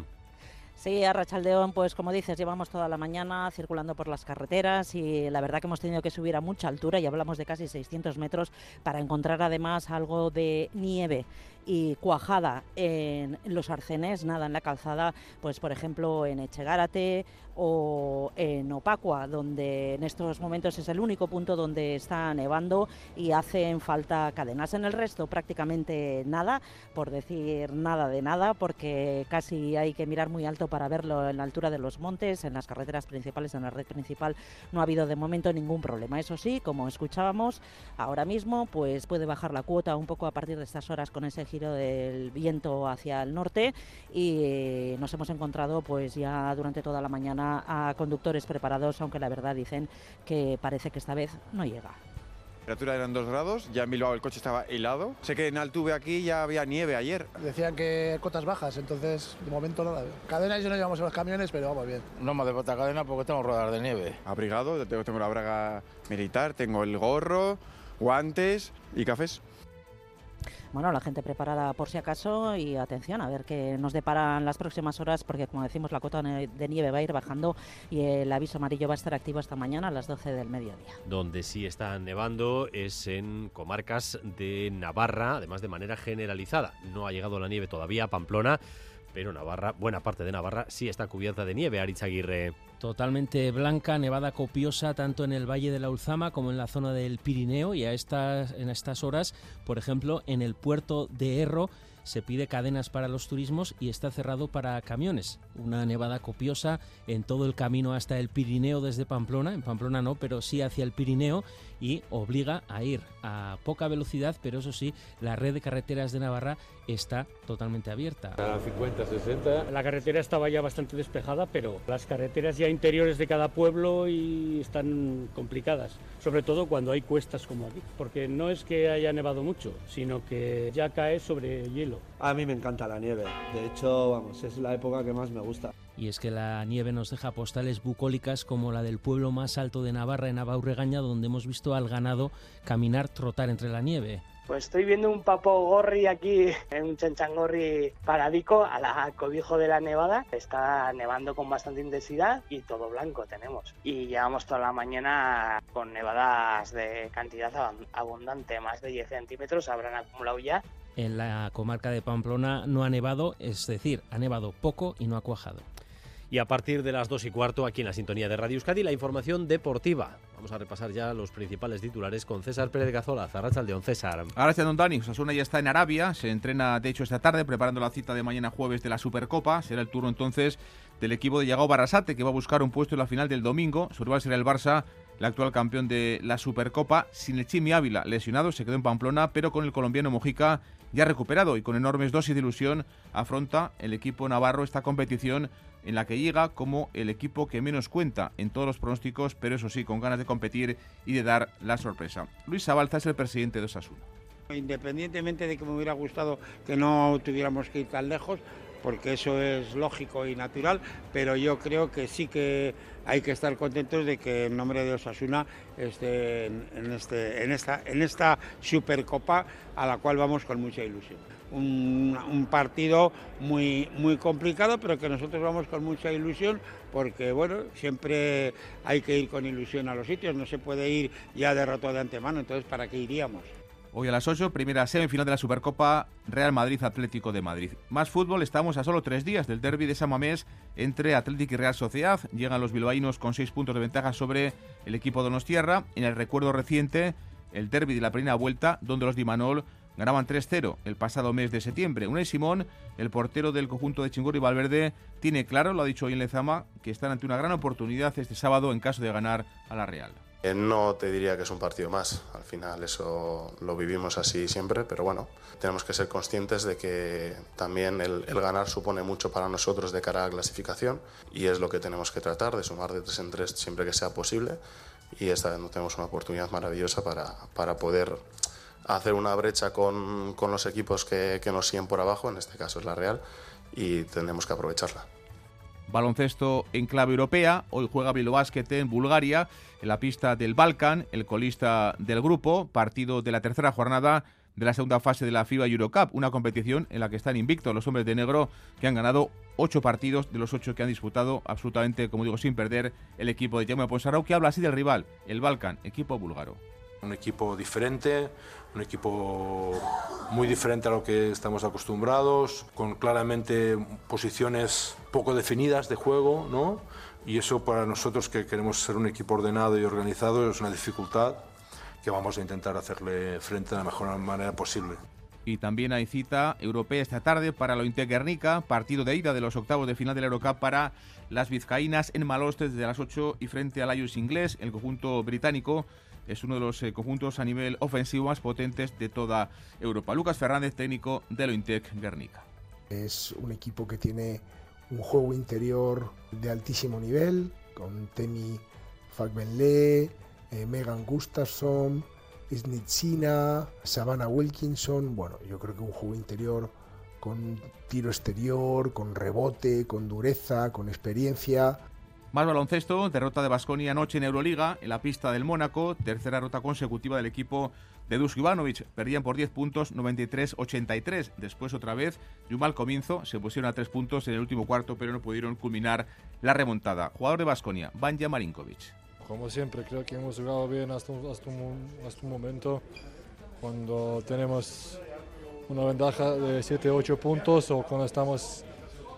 Sí, a Rachaldeón, pues como dices, llevamos toda la mañana circulando por las carreteras y la verdad que hemos tenido que subir a mucha altura y hablamos de casi 600 metros para encontrar además algo de nieve y cuajada en los arcenes, nada en la calzada, pues por ejemplo en Echegárate o en Opacua, donde en estos momentos es el único punto donde está nevando y hacen falta cadenas. En el resto prácticamente nada, por decir nada de nada, porque casi hay que mirar muy alto para verlo en la altura de los montes, en las carreteras principales, en la red principal no ha habido de momento ningún problema. Eso sí, como escuchábamos, ahora mismo pues puede bajar la cuota un poco a partir de estas horas con ese giro del viento hacia el norte y nos hemos encontrado pues ya durante toda la mañana a conductores preparados, aunque la verdad dicen que parece que esta vez no llega. La temperatura eran 2 grados, ya en Bilbao el coche estaba helado. Sé que en Altuve aquí ya había nieve ayer. Decían que cotas bajas, entonces de momento nada. Cadenas yo no llevamos en los camiones, pero vamos bien. No me hace falta cadena porque tengo ruedas de nieve. Abrigado, tengo, tengo la braga militar, tengo el gorro, guantes y cafés bueno, la gente preparada por si acaso y atención a ver qué nos deparan las próximas horas porque como decimos la cota de nieve va a ir bajando y el aviso amarillo va a estar activo hasta mañana a las 12 del mediodía. Donde sí está nevando es en comarcas de Navarra, además de manera generalizada. No ha llegado la nieve todavía a Pamplona pero Navarra, buena parte de Navarra, sí está cubierta de nieve, Aritz Aguirre. Totalmente blanca, nevada copiosa tanto en el Valle de la Ulzama como en la zona del Pirineo y a estas, en estas horas, por ejemplo, en el puerto de Erro se pide cadenas para los turismos y está cerrado para camiones. Una nevada copiosa en todo el camino hasta el Pirineo desde Pamplona, en Pamplona no, pero sí hacia el Pirineo y obliga a ir a poca velocidad, pero eso sí, la red de carreteras de Navarra está totalmente abierta. A 50, 60. La carretera estaba ya bastante despejada, pero las carreteras ya interiores de cada pueblo y están complicadas, sobre todo cuando hay cuestas como aquí, porque no es que haya nevado mucho, sino que ya cae sobre hielo. A mí me encanta la nieve, de hecho, vamos, es la época que más me gusta. Y es que la nieve nos deja postales bucólicas como la del pueblo más alto de Navarra, en Abaurregaña, donde hemos visto al ganado caminar, trotar entre la nieve. Pues estoy viendo un papo gorri aquí, un chanchangorri paradico a la cobijo de la nevada. Está nevando con bastante intensidad y todo blanco tenemos. Y llevamos toda la mañana con nevadas de cantidad abundante, más de 10 centímetros habrán acumulado ya. En la comarca de Pamplona no ha nevado, es decir, ha nevado poco y no ha cuajado. Y a partir de las 2 y cuarto, aquí en la sintonía de Radio Euskadi, la información deportiva. Vamos a repasar ya los principales titulares con César Pérez Gazola, Zarrachaldeón. César. Gracias, don Dani. Osasuna ya está en Arabia, se entrena de hecho esta tarde preparando la cita de mañana jueves de la Supercopa. Será el turno entonces del equipo de Yagao Barasate que va a buscar un puesto en la final del domingo. Su rival será el Barça, el actual campeón de la Supercopa. Sin el Chimi Ávila, lesionado, se quedó en Pamplona, pero con el colombiano Mojica ya recuperado y con enormes dosis de ilusión afronta el equipo navarro esta competición en la que llega como el equipo que menos cuenta en todos los pronósticos, pero eso sí, con ganas de competir y de dar la sorpresa. Luis Zabalza es el presidente de Osasuna. Independientemente de que me hubiera gustado que no tuviéramos que ir tan lejos, porque eso es lógico y natural, pero yo creo que sí que hay que estar contentos de que en nombre de Osasuna esté en, este, en, esta, en esta Supercopa a la cual vamos con mucha ilusión. Un, partido muy, muy complicado, pero que nosotros vamos con mucha ilusión porque, bueno, siempre hay que ir con ilusión a los sitios, no se puede ir ya derrotado de antemano, entonces ¿para qué iríamos? Hoy a las 8, primera semifinal de la Supercopa Real Madrid Atlético de Madrid. Más fútbol, estamos a solo tres días del derby de Samamés entre Atlético y Real Sociedad. Llegan los bilbaínos con seis puntos de ventaja sobre el equipo Donostierra. En el recuerdo reciente, el derby de la primera vuelta, donde los Dimanol ganaban 3-0 el pasado mes de septiembre. Unai Simón, el portero del conjunto de Chingurri Valverde, tiene claro, lo ha dicho hoy en Lezama, que están ante una gran oportunidad este sábado en caso de ganar a la Real. Eh, no te diría que es un partido más, al final eso lo vivimos así siempre, pero bueno, tenemos que ser conscientes de que también el, ganar supone mucho para nosotros de cara a la clasificación y es lo que tenemos que tratar, de sumar de tres en tres siempre que sea posible y esta vez tenemos una oportunidad maravillosa para, para poder hacer una brecha con, con los equipos que, que nos siguen por abajo, en este caso es la Real, y tenemos que aprovecharla. Baloncesto en clave europea. Hoy juega Bilbao en Bulgaria, en la pista del Balkan, el colista del grupo, partido de la tercera jornada de la segunda fase de la FIBA Eurocup, una competición en la que están invictos los hombres de negro que han ganado ocho partidos de los ocho que han disputado, absolutamente, como digo, sin perder el equipo de Jaume Ponsarau, que habla así del rival, el Balkan, equipo búlgaro. Un equipo diferente, un equipo muy diferente a lo que estamos acostumbrados, con claramente posiciones poco definidas de juego, ¿no? Y eso para nosotros que queremos ser un equipo ordenado y organizado es una dificultad que vamos a intentar hacerle frente de la mejor manera posible. Y también hay cita europea esta tarde para lo Guernica, partido de ida de los octavos de final del Eurocup para las vizcaínas en Maloste desde las 8 y frente al Ayus inglés, el conjunto británico es uno de los eh, conjuntos a nivel ofensivo más potentes de toda Europa. Lucas Fernández, técnico de Lointec Guernica. Es un equipo que tiene un juego interior de altísimo nivel, con Temi Fagbenle, eh, Megan Gustafsson, Isnitzina, Savannah Wilkinson. Bueno, yo creo que un juego interior con tiro exterior, con rebote, con dureza, con experiencia. Más baloncesto, derrota de Basconia anoche en Euroliga, en la pista del Mónaco, tercera derrota consecutiva del equipo de Dusko Ivanovic. Perdían por 10 puntos, 93-83. Después otra vez, y un mal comienzo, se pusieron a 3 puntos en el último cuarto, pero no pudieron culminar la remontada. Jugador de Basconia, Banja Marinkovic. Como siempre, creo que hemos jugado bien hasta hasta un momento. Cuando tenemos una ventaja de 7-8 puntos o cuando estamos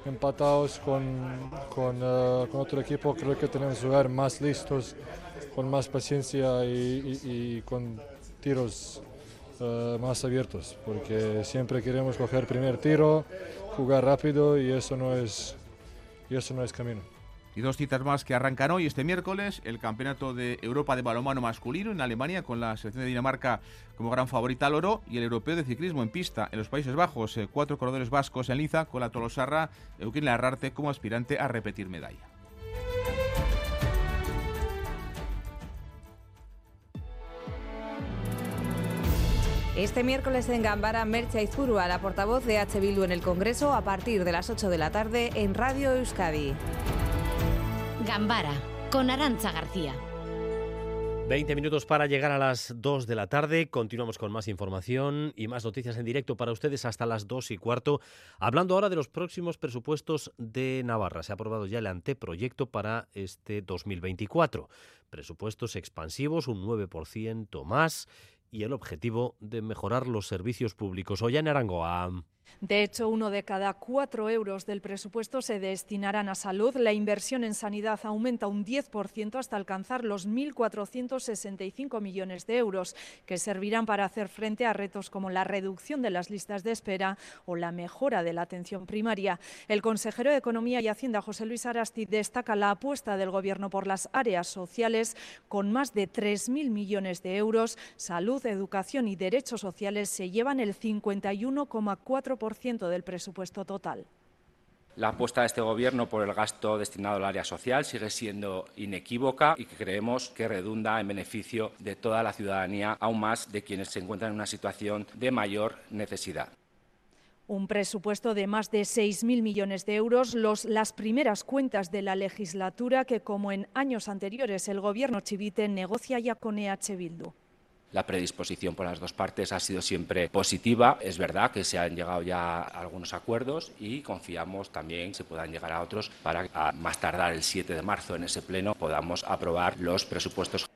empatados con, eh, con, otro equipo, creo que tenemos que jugar más listos, con más paciencia y, con tiros eh, más abiertos, porque siempre queremos coger primer tiro, jugar rápido y eso no es, y eso no es camino. Y dos citas más que arrancan hoy, este miércoles, el Campeonato de Europa de Balonmano Masculino en Alemania, con la selección de Dinamarca como gran favorita al oro, y el Europeo de Ciclismo en pista en los Países Bajos, eh, cuatro corredores vascos en liza, con la Tolosarra, Euquín Larrarte como aspirante a repetir medalla. Este miércoles en Gambara, Mercha Izurua, la portavoz de H. Bildu en el Congreso, a partir de las 8 de la tarde en Radio Euskadi. Gambara, con Arancha García. 20 minutos para llegar a las 2 de la tarde. Continuamos con más información y más noticias en directo para ustedes hasta las 2 y cuarto. Hablando ahora de los próximos presupuestos de Navarra. Se ha aprobado ya el anteproyecto para este 2024. Presupuestos expansivos, un 9% más y el objetivo de mejorar los servicios públicos. en Arangoa. De hecho, uno de cada cuatro euros del presupuesto se destinarán a salud. La inversión en sanidad aumenta un 10% hasta alcanzar los 1.465 millones de euros, que servirán para hacer frente a retos como la reducción de las listas de espera o la mejora de la atención primaria. El consejero de Economía y Hacienda, José Luis Arasti, destaca la apuesta del Gobierno por las áreas sociales con más de 3.000 millones de euros. Salud, educación y derechos sociales se llevan el 51,4% del presupuesto total. La apuesta de este Gobierno por el gasto destinado al área social sigue siendo inequívoca y creemos que redunda en beneficio de toda la ciudadanía, aún más de quienes se encuentran en una situación de mayor necesidad. Un presupuesto de más de 6.000 millones de euros, los, las primeras cuentas de la legislatura que, como en años anteriores, el Gobierno chivite negocia ya con EH Bildu. La predisposición por las dos partes ha sido siempre positiva. Es verdad que se han llegado ya a algunos acuerdos y confiamos también se puedan llegar a otros para a más tardar el 7 de marzo en ese pleno podamos aprobar los presupuestos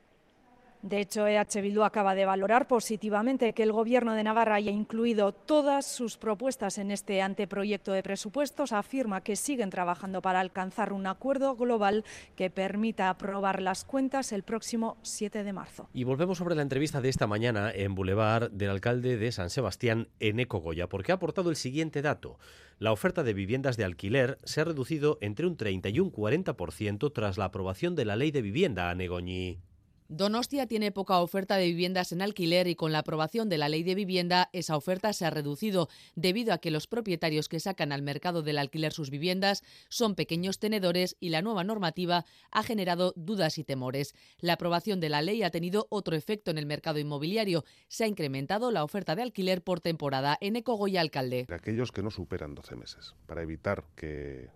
de hecho, EH Bildu acaba de valorar positivamente que el Gobierno de Navarra haya incluido todas sus propuestas en este anteproyecto de presupuestos. Afirma que siguen trabajando para alcanzar un acuerdo global que permita aprobar las cuentas el próximo 7 de marzo. Y volvemos sobre la entrevista de esta mañana en Boulevard del alcalde de San Sebastián, Eneco Goya, porque ha aportado el siguiente dato. La oferta de viviendas de alquiler se ha reducido entre un 30 y un 40% tras la aprobación de la ley de vivienda a Negoñi. Donostia tiene poca oferta de viviendas en alquiler y con la aprobación de la ley de vivienda esa oferta se ha reducido debido a que los propietarios que sacan al mercado del alquiler sus viviendas son pequeños tenedores y la nueva normativa ha generado dudas y temores. La aprobación de la ley ha tenido otro efecto en el mercado inmobiliario. Se ha incrementado la oferta de alquiler por temporada en Ecogoya Alcalde. Aquellos que no superan 12 meses para evitar que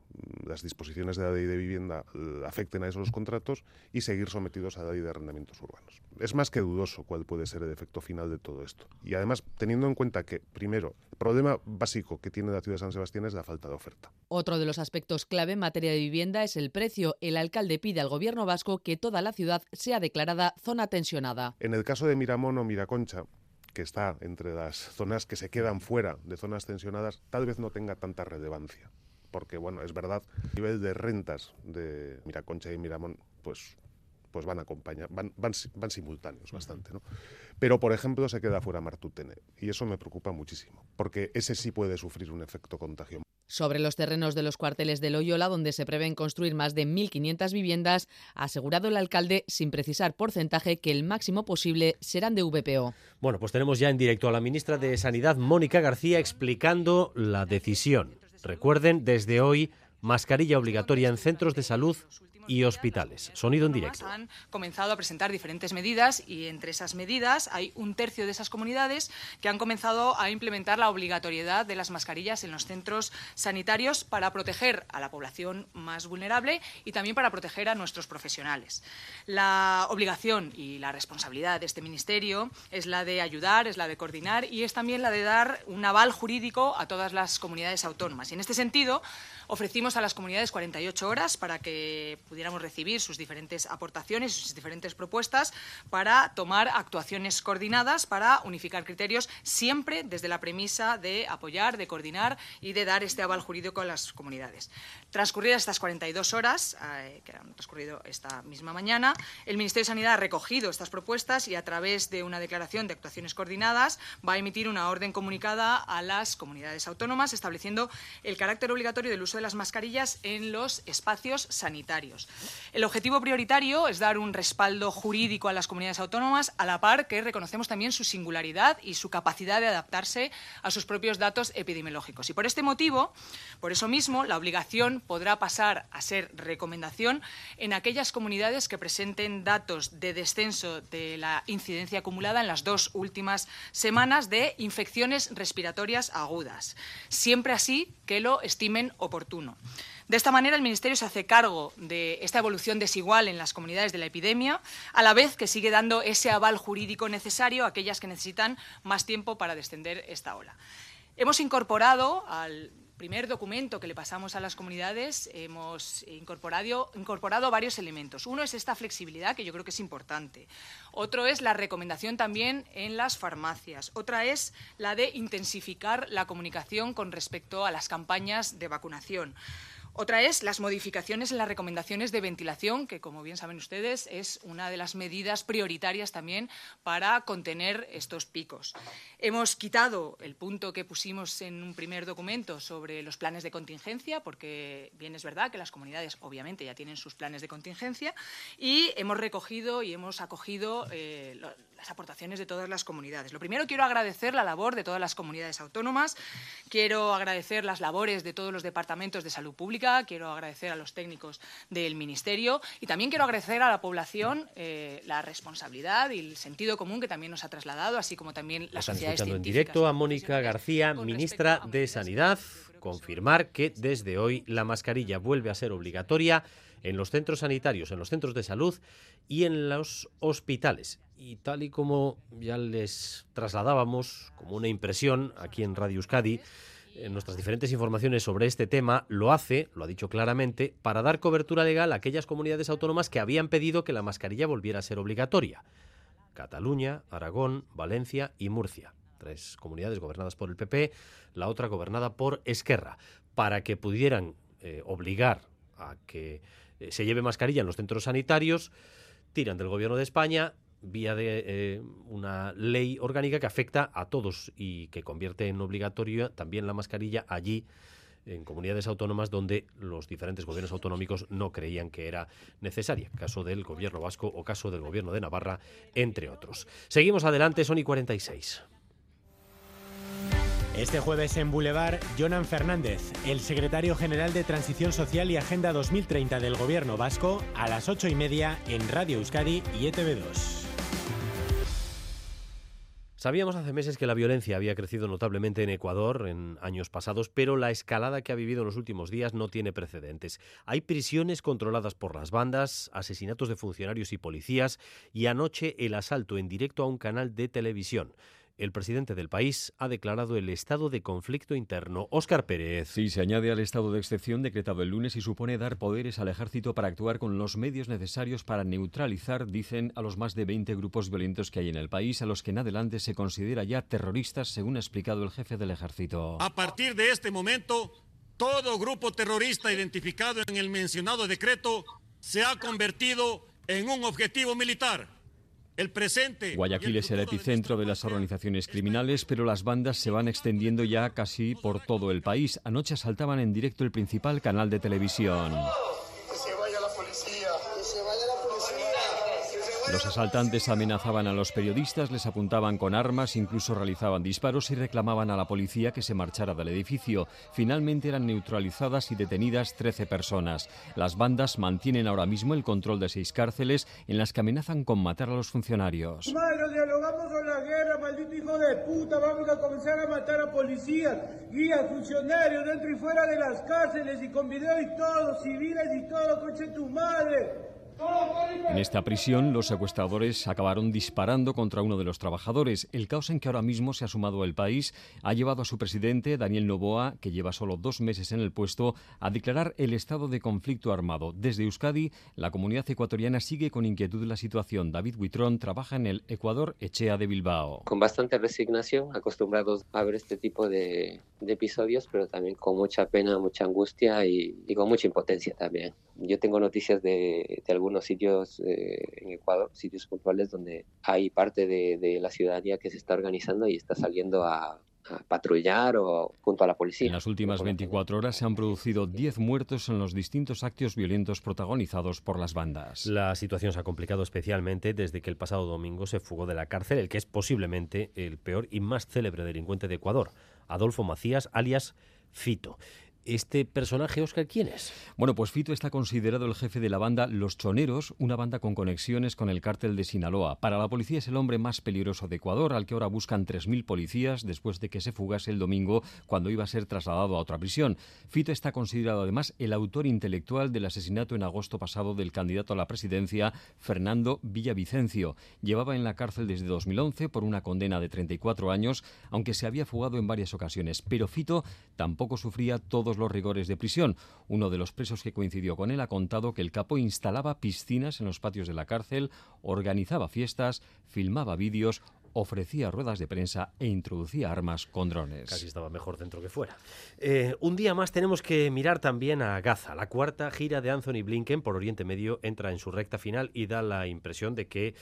las disposiciones de la ley de vivienda eh, afecten a esos contratos y seguir sometidos a la ley de arrendamientos urbanos. Es más que dudoso cuál puede ser el efecto final de todo esto. Y además, teniendo en cuenta que, primero, el problema básico que tiene la ciudad de San Sebastián es la falta de oferta. Otro de los aspectos clave en materia de vivienda es el precio. El alcalde pide al gobierno vasco que toda la ciudad sea declarada zona tensionada. En el caso de Miramón o Miraconcha, que está entre las zonas que se quedan fuera de zonas tensionadas, tal vez no tenga tanta relevancia porque bueno, es verdad, el nivel de rentas de Miraconcha y Miramón, pues pues van acompañar, van, van, van simultáneos bastante, ¿no? Pero, por ejemplo, se queda fuera Martutene y eso me preocupa muchísimo, porque ese sí puede sufrir un efecto contagio. Sobre los terrenos de los cuarteles de Loyola, donde se prevén construir más de 1.500 viviendas, ha asegurado el alcalde, sin precisar porcentaje, que el máximo posible serán de VPO. Bueno, pues tenemos ya en directo a la ministra de Sanidad, Mónica García, explicando la decisión. Recuerden, desde hoy, mascarilla obligatoria en centros de salud y hospitales. Sonido en directo. Han comenzado a presentar diferentes medidas y entre esas medidas hay un tercio de esas comunidades que han comenzado a implementar la obligatoriedad de las mascarillas en los centros sanitarios para proteger a la población más vulnerable y también para proteger a nuestros profesionales. La obligación y la responsabilidad de este ministerio es la de ayudar, es la de coordinar y es también la de dar un aval jurídico a todas las comunidades autónomas. Y en este sentido, ofrecimos a las comunidades 48 horas para que pudiéramos recibir sus diferentes aportaciones, sus diferentes propuestas para tomar actuaciones coordinadas para unificar criterios, siempre desde la premisa de apoyar, de coordinar y de dar este aval jurídico a las comunidades. Transcurridas estas 42 horas, eh, que han transcurrido esta misma mañana, el Ministerio de Sanidad ha recogido estas propuestas y a través de una declaración de actuaciones coordinadas va a emitir una orden comunicada a las comunidades autónomas estableciendo el carácter obligatorio del uso de las mascarillas en los espacios sanitarios. El objetivo prioritario es dar un respaldo jurídico a las comunidades autónomas a la par que reconocemos también su singularidad y su capacidad de adaptarse a sus propios datos epidemiológicos. Y por este motivo, por eso mismo, la obligación podrá pasar a ser recomendación en aquellas comunidades que presenten datos de descenso de la incidencia acumulada en las dos últimas semanas de infecciones respiratorias agudas, siempre así que lo estimen oportuno. De esta manera, el Ministerio se hace cargo de esta evolución desigual en las comunidades de la epidemia, a la vez que sigue dando ese aval jurídico necesario a aquellas que necesitan más tiempo para descender esta ola. Hemos incorporado al primer documento que le pasamos a las comunidades hemos incorporado, incorporado, varios elementos. Uno es esta flexibilidad, que yo creo que es importante. Otro es la recomendación también en las farmacias. Otra es la de intensificar la comunicación con respecto a las campañas de vacunación. Otra es las modificaciones en las recomendaciones de ventilación, que como bien saben ustedes es una de las medidas prioritarias también para contener estos picos. Hemos quitado el punto que pusimos en un primer documento sobre los planes de contingencia, porque bien es verdad que las comunidades obviamente ya tienen sus planes de contingencia, y hemos recogido y hemos acogido eh, las aportaciones de todas las comunidades. Lo primero, quiero agradecer la labor de todas las comunidades autónomas, quiero agradecer las labores de todos los departamentos de salud pública, quiero agradecer a los técnicos del Ministerio y también quiero agradecer a la población eh, la responsabilidad y el sentido común que también nos ha trasladado, así como también la sociedad escuchando en directo a Mónica García, ministra de Sanidad, confirmar que desde hoy la mascarilla vuelve a ser obligatoria en los centros sanitarios, en los centros de salud y en los hospitales. Y tal y como ya les trasladábamos como una impresión aquí en Radio Euskadi, en nuestras diferentes informaciones sobre este tema, lo hace, lo ha dicho claramente, para dar cobertura legal a aquellas comunidades autónomas que habían pedido que la mascarilla volviera a ser obligatoria. Cataluña, Aragón, Valencia y Murcia. Tres comunidades gobernadas por el PP, la otra gobernada por Esquerra, para que pudieran eh, obligar a que eh, se lleve mascarilla en los centros sanitarios, tiran del gobierno de España vía de eh, una ley orgánica que afecta a todos y que convierte en obligatoria también la mascarilla allí en comunidades autónomas donde los diferentes gobiernos autonómicos no creían que era necesaria, caso del gobierno vasco o caso del gobierno de Navarra, entre otros. Seguimos adelante, Sony 46. Este jueves en Boulevard, Jonan Fernández, el secretario general de Transición Social y Agenda 2030 del Gobierno Vasco, a las ocho y media en Radio Euskadi y ETV2. Sabíamos hace meses que la violencia había crecido notablemente en Ecuador en años pasados, pero la escalada que ha vivido en los últimos días no tiene precedentes. Hay prisiones controladas por las bandas, asesinatos de funcionarios y policías y anoche el asalto en directo a un canal de televisión el presidente del país ha declarado el estado de conflicto interno. Óscar Pérez. Sí, se añade al estado de excepción decretado el lunes y supone dar poderes al ejército para actuar con los medios necesarios para neutralizar, dicen, a los más de 20 grupos violentos que hay en el país, a los que en adelante se considera ya terroristas, según ha explicado el jefe del ejército. A partir de este momento, todo grupo terrorista identificado en el mencionado decreto se ha convertido en un objetivo militar presente. Guayaquil es el epicentro de las organizaciones criminales, pero las bandas se van extendiendo ya casi por todo el país. Anoche asaltaban en directo el principal canal de televisión. Los asaltantes amenazaban a los periodistas, les apuntaban con armas, incluso realizaban disparos y reclamaban a la policía que se marchara del edificio. Finalmente eran neutralizadas y detenidas 13 personas. Las bandas mantienen ahora mismo el control de seis cárceles en las que amenazan con matar a los funcionarios. dialogamos con la guerra, maldito hijo de puta. Vamos a comenzar a matar a policías, guías, funcionarios dentro y fuera de las cárceles y con y todo, civiles y todo, coche tu madre. En esta prisión, los secuestradores acabaron disparando contra uno de los trabajadores. El caos en que ahora mismo se ha sumado el país ha llevado a su presidente, Daniel Novoa, que lleva solo dos meses en el puesto, a declarar el estado de conflicto armado. Desde Euskadi, la comunidad ecuatoriana sigue con inquietud la situación. David Huitrón trabaja en el Ecuador Echea de Bilbao. Con bastante resignación, acostumbrados a ver este tipo de, episodios, pero también con mucha pena, mucha angustia y, con mucha impotencia también. Yo tengo noticias de, de algunos sitios eh, en Ecuador, sitios puntuales donde hay parte de, la ciudadanía que se está organizando y está saliendo a, patrullar o junto a la policía. En las últimas 24 horas se han producido 10 muertos en los distintos actos violentos protagonizados por las bandas. La situación se ha complicado especialmente desde que el pasado domingo se fugó de la cárcel el que es posiblemente el peor y más célebre delincuente de Ecuador, Adolfo Macías, alias Fito. ¿Este personaje, Oscar, quién es? Bueno, pues Fito está considerado el jefe de la banda Los Choneros, una banda con conexiones con el cártel de Sinaloa. Para la policía es el hombre más peligroso de Ecuador, al que ahora buscan 3.000 policías después de que se fugase el domingo cuando iba a ser trasladado a otra prisión. Fito está considerado además el autor intelectual del asesinato en agosto pasado del candidato a la presidencia, Fernando Villavicencio. Llevaba en la cárcel desde 2011 por una condena de 34 años, aunque se había fugado en varias ocasiones. Pero Fito tampoco sufría todos los rigores de prisión. Uno de los presos que coincidió con él ha contado que el capo instalaba piscinas en los patios de la cárcel, organizaba fiestas, filmaba vídeos ofrecía ruedas de prensa e introducía armas con drones. Casi estaba mejor dentro que fuera. Eh, un día más tenemos que mirar también a Gaza. La cuarta gira de Anthony Blinken por Oriente Medio entra en su recta final y da la impresión de que,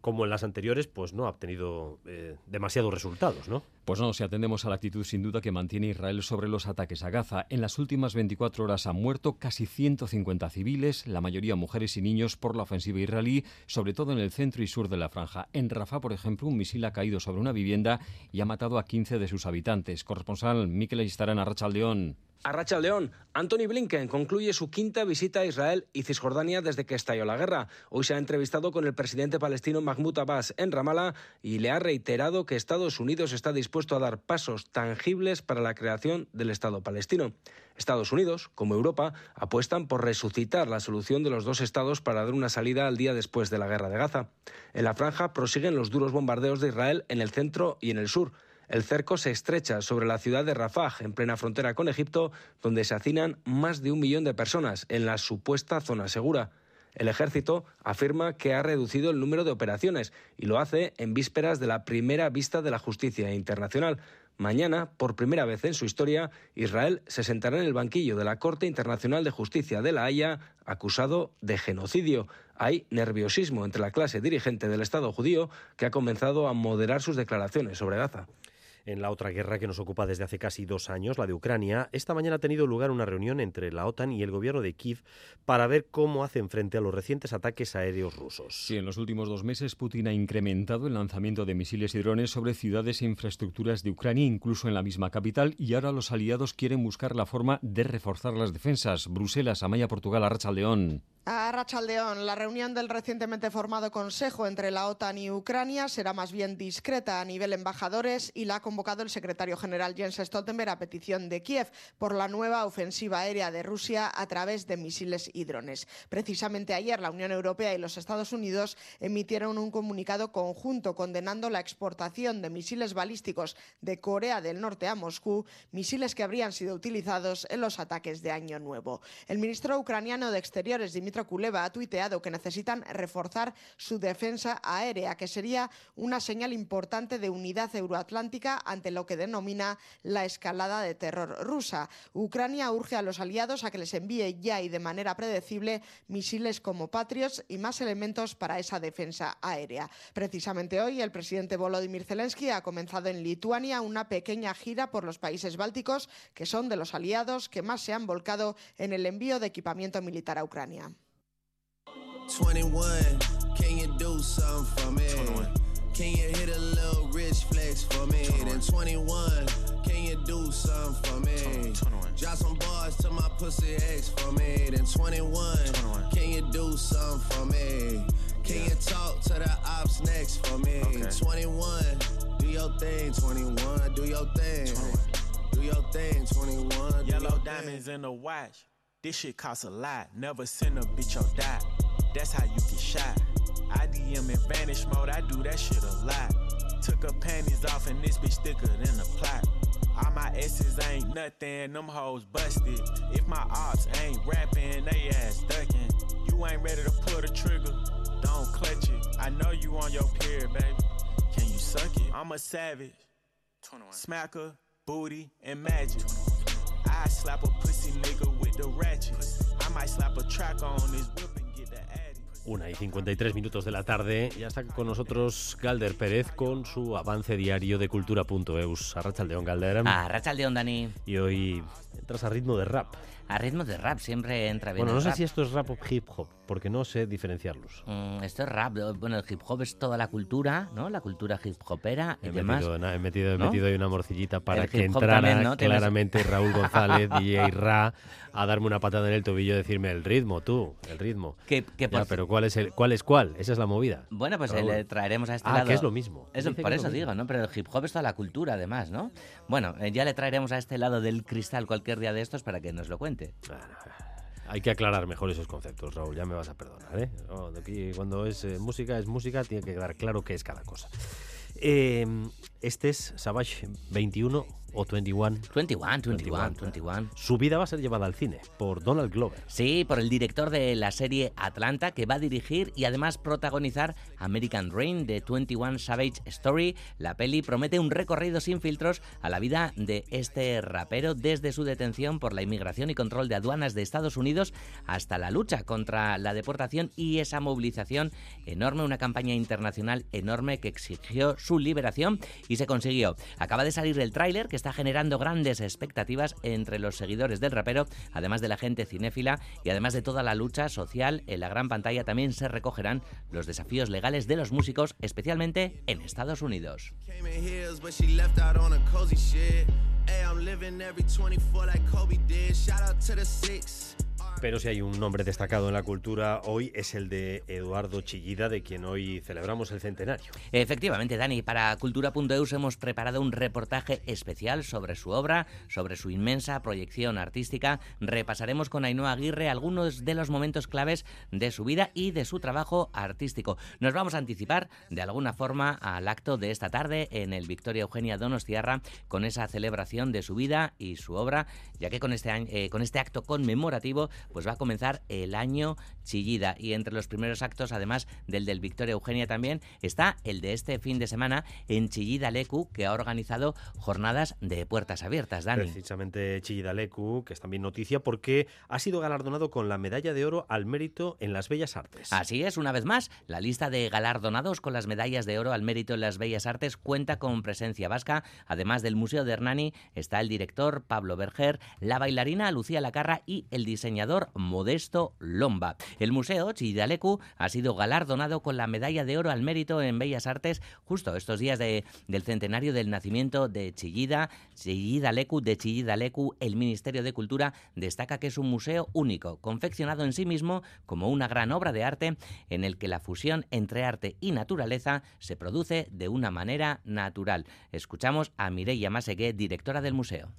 como en las anteriores, pues no ha obtenido eh, demasiados resultados, ¿no? Pues no, si atendemos a la actitud sin duda que mantiene Israel sobre los ataques a Gaza. En las últimas 24 horas han muerto casi 150 civiles, la mayoría mujeres y niños, por la ofensiva israelí, sobre todo en el centro y sur de la franja. En Rafah, por ejemplo, un misil ha caído sobre una vivienda y ha matado a 15 de sus habitantes. Corresponsal Miquel Istarán, Arrachaldeón. A Racha León, Anthony Blinken concluye su quinta visita a Israel y Cisjordania desde que estalló la guerra. Hoy se ha entrevistado con el presidente palestino Mahmoud Abbas en Ramallah y le ha reiterado que Estados Unidos está dispuesto a dar pasos tangibles para la creación del Estado palestino. Estados Unidos, como Europa, apuestan por resucitar la solución de los dos estados para dar una salida al día después de la guerra de Gaza. En la franja prosiguen los duros bombardeos de Israel en el centro y en el sur. El cerco se estrecha sobre la ciudad de Rafah, en plena frontera con Egipto, donde se hacinan más de un millón de personas en la supuesta zona segura. El ejército afirma que ha reducido el número de operaciones y lo hace en vísperas de la primera vista de la justicia internacional. Mañana, por primera vez en su historia, Israel se sentará en el banquillo de la Corte Internacional de Justicia de La Haya, acusado de genocidio. Hay nerviosismo entre la clase dirigente del Estado judío que ha comenzado a moderar sus declaraciones sobre Gaza en la otra guerra que nos ocupa desde hace casi dos años, la de Ucrania, esta mañana ha tenido lugar una reunión entre la OTAN y el gobierno de Kiev para ver cómo hacen frente a los recientes ataques aéreos rusos. Sí, en los últimos dos meses Putin ha incrementado el lanzamiento de misiles y drones sobre ciudades e infraestructuras de Ucrania, incluso en la misma capital, y ahora los aliados quieren buscar la forma de reforzar las defensas. Bruselas, Amaya, Portugal, Arracha León. A Rachaldeón, la reunión del recientemente formado Consejo entre la OTAN y Ucrania será más bien discreta a nivel embajadores y la ha convocado el secretario general Jens Stoltenberg a petición de Kiev por la nueva ofensiva aérea de Rusia a través de misiles y drones. Precisamente ayer la Unión Europea y los Estados Unidos emitieron un comunicado conjunto condenando la exportación de misiles balísticos de Corea del Norte a Moscú, misiles que habrían sido utilizados en los ataques de Año Nuevo. El ministro ucraniano de Exteriores, Dimitri Kuleva ha tuiteado que necesitan reforzar su defensa aérea, que sería una señal importante de unidad euroatlántica ante lo que denomina la escalada de terror rusa. Ucrania urge a los aliados a que les envíe ya y de manera predecible misiles como Patriots y más elementos para esa defensa aérea. Precisamente hoy el presidente Volodymyr Zelensky ha comenzado en Lituania una pequeña gira por los países bálticos que son de los aliados que más se han volcado en el envío de equipamiento militar a Ucrania. 21, can you do something for me? 21. Can you hit a little rich flex for me? 21. Then 21, can you do something for me? 21. Drop some bars to my pussy ex for me. Then 21, 21. can you do something for me? Can yeah. you talk to the ops next for me? Okay. 21, do your thing. 21, do your thing. 21. Do your thing. 21. Yellow diamonds thing. in the watch. This shit costs a lot. Never send a bitch or die. That's how you get shot. I DM in vanish mode, I do that shit a lot. Took her panties off and this bitch thicker than a plot. All my S's ain't nothing, them hoes busted. If my ops ain't rapping, they ass ducking. You ain't ready to pull the trigger, don't clutch it. I know you on your period, baby. Can you suck it? I'm a savage. Smacker, booty, and magic. I slap a pussy nigga with the ratchet. I might slap a track on his whip Una y 53 minutos de la tarde. Ya está con nosotros Galder Pérez con su avance diario de cultura.eus. Arrachaldeón, Galder. Arrachaldeón, Dani. Y hoy entras a ritmo de rap. A ritmo de rap, siempre entra bien Bueno, no sé rap. si esto es rap o hip hop, porque no sé diferenciarlos. Mm, esto es rap. Bueno, el hip hop es toda la cultura, ¿no? La cultura hip hopera y He demás. metido, he metido, he ¿no? metido ahí una morcillita para El que entrara también, ¿no? Tienes- claramente Raúl González, DJ Ra, a darme una patada en el tobillo y decirme el ritmo, tú, el ritmo. Que- que Ya, pero ¿cuál es, el, ¿cuál es cuál? Esa es la movida. Bueno, pues eh, Raúl. le traeremos a este Ah, lado. que es lo mismo. Eso, por eso digo. ¿no? Pero el hip hop es toda la cultura, además, ¿no? Bueno, eh, ya le traeremos a este lado del cristal cualquier día de estos para que nos lo cuente. Hay que aclarar mejor esos conceptos, Raúl, ya me vas a perdonar. ¿eh? Aquí, cuando es eh, música, es música, tiene que quedar claro qué es cada cosa. Eh, este es Savage 21 o 21. 21, 21, 21. Su vida va a ser llevada al cine por Donald Glover. Sí, por el director de la serie Atlanta, que va a dirigir y además protagonizar American Dream de 21 Savage Story. La peli promete un recorrido sin filtros a la vida de este rapero desde su detención por la inmigración y control de aduanas de Estados Unidos hasta la lucha contra la deportación y esa movilización enorme, una campaña internacional enorme que exigió su liberación y se consiguió. Acaba de salir el tráiler que está generando grandes expectativas entre los seguidores del rapero, además de la gente cinéfila y además de toda la lucha social. En la gran pantalla también se recogerán los desafíos legales de los músicos, especialmente en Estados Unidos. Came in heels, but she left out on a cozy shit. Hey, I'm living every 24 like Kobe did. Shout out to the six. Pero si hay un nombre destacado en la cultura hoy es el de Eduardo Chillida, de quien hoy celebramos el centenario. Efectivamente, Dani, para Cultura.eus hemos preparado un reportaje especial sobre su obra, sobre su inmensa proyección artística. Repasaremos con Ainhoa Aguirre algunos de los momentos claves de su vida y de su trabajo artístico. Nos vamos a anticipar de alguna forma al acto de esta tarde en el Victoria Eugenia Donostiarra con esa celebración de su vida y su obra, ya que con este, eh, con este acto conmemorativo pues va a comenzar el año Chillida y entre los primeros actos, además del del Victoria Eugenia también, está el de este fin de semana en Chillida Lecu, que ha organizado jornadas de puertas abiertas, Dani. Precisamente Chillida Lecu, que es también noticia porque ha sido galardonado con la medalla de oro al mérito en las bellas artes. Así es, una vez más, la lista de galardonados con las medallas de oro al mérito en las bellas artes cuenta con presencia vasca. Además del Museo de Hernani está el director Pablo Berger, la bailarina Lucía Lacarra y el diseñador Modesto Lomba. El museo Chillidalecu ha sido galardonado con la medalla de oro al mérito en bellas artes justo estos días de- del centenario del nacimiento de Chillida, Chillidalecu de Chillidalecu. El Ministerio de Cultura destaca que es un museo único, confeccionado en sí mismo como una gran obra de arte en el que la fusión entre arte y naturaleza se produce de una manera natural. Escuchamos a Mireia Masegué, directora del museo.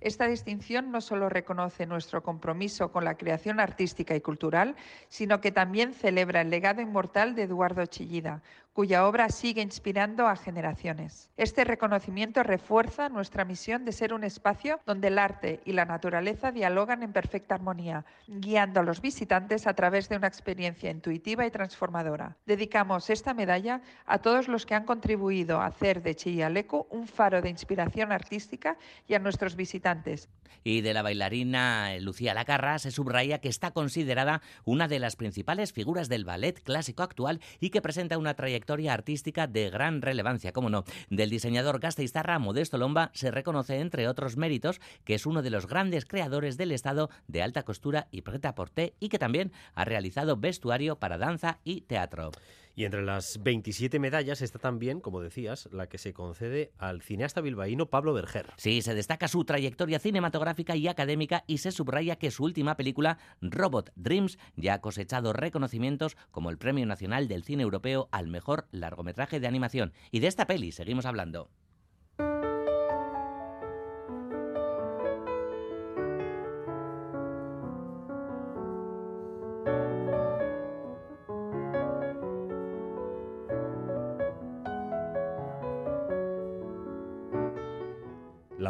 Esta distinción no solo reconoce nuestro compromiso con la creación artística y cultural, sino que también celebra el legado inmortal de Eduardo Chillida, cuya obra sigue inspirando a generaciones. Este reconocimiento refuerza nuestra misión de ser un espacio donde el arte y la naturaleza dialogan en perfecta armonía, guiando a los visitantes a través de una experiencia intuitiva y transformadora. Dedicamos esta medalla a todos los que han contribuido a hacer de Chillalecu un faro de inspiración artística y a nuestros visitantes. Y de la bailarina Lucía Lacarra se subraya que está considerada una de las principales figuras del ballet clásico actual y que presenta una trayectoria artística de gran relevancia, como no. Del diseñador gasteiztarra Modesto Lomba se reconoce, entre otros méritos, que es uno de los grandes creadores del estado de alta costura y preta porté y que también ha realizado vestuario para danza y teatro. Y entre las 27 medallas está también, como decías, la que se concede al cineasta bilbaíno Pablo Berger. Sí, se destaca su trayectoria cinematográfica y académica y se subraya que su última película, Robot Dreams, ya ha cosechado reconocimientos como el Premio Nacional del Cine Europeo al Mejor Largometraje de Animación. Y de esta peli seguimos hablando.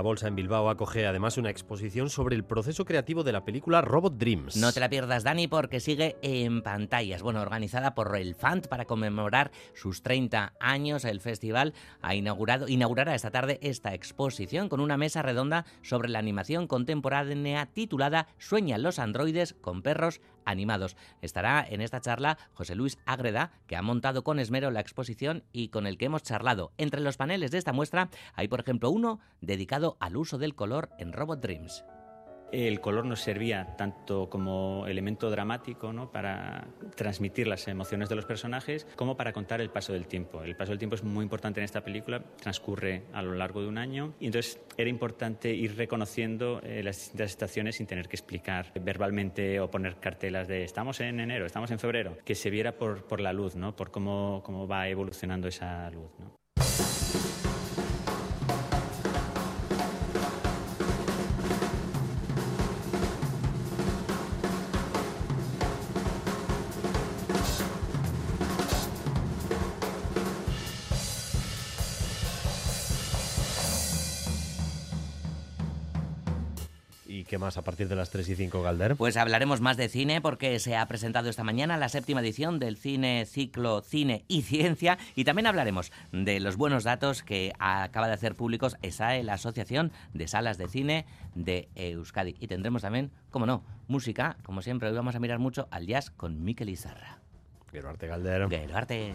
La Bolsa en Bilbao acoge además una exposición sobre el proceso creativo de la película Robot Dreams. No te la pierdas, Dani, porque sigue en pantallas. Bueno, organizada por el FANT para conmemorar sus 30 años. El festival ha inaugurado, inaugurará esta tarde esta exposición con una mesa redonda sobre la animación contemporánea titulada Sueñan los androides con perros animados. Estará en esta charla José Luis Ágreda, que ha montado con esmero la exposición y con el que hemos charlado. Entre los paneles de esta muestra hay, por ejemplo, uno dedicado al uso del color en Robot Dreams. El color nos servía tanto como elemento dramático ¿no? para transmitir las emociones de los personajes como para contar el paso del tiempo. El paso del tiempo es muy importante en esta película, transcurre a lo largo de un año y entonces era importante ir reconociendo eh, las distintas estaciones sin tener que explicar verbalmente o poner cartelas de estamos en enero, estamos en febrero, que se viera por, por la luz, ¿no? por cómo, cómo va evolucionando esa luz. ¿no? ¿Qué más a partir de las 3 y 5, Galder? Pues hablaremos más de cine porque se ha presentado esta mañana la séptima edición del cine ciclo Cine y Ciencia y también hablaremos de los buenos datos que acaba de hacer públicos ESAE, la Asociación de Salas de Cine de Euskadi. Y tendremos también, como no, música. Como siempre, hoy vamos a mirar mucho al jazz con Mikel Izarra. Arte Galder. Arte.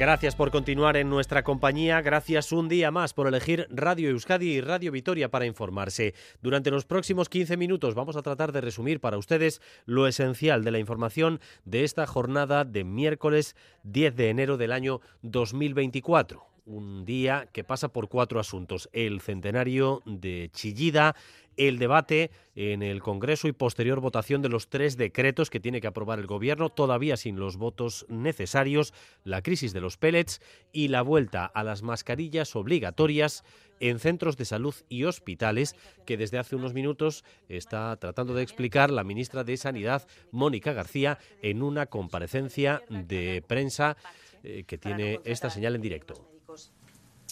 Gracias por continuar en nuestra compañía, gracias un día más por elegir Radio Euskadi y Radio Vitoria para informarse. Durante los próximos 15 minutos vamos a tratar de resumir para ustedes lo esencial de la información de esta jornada de miércoles 10 de enero del año 2024 un día que pasa por cuatro asuntos. El centenario de Chillida, el debate en el Congreso y posterior votación de los tres decretos que tiene que aprobar el Gobierno, todavía sin los votos necesarios, la crisis de los pellets y la vuelta a las mascarillas obligatorias en centros de salud y hospitales, que desde hace unos minutos está tratando de explicar la ministra de Sanidad, Mónica García, en una comparecencia de prensa eh, que tiene esta señal en directo.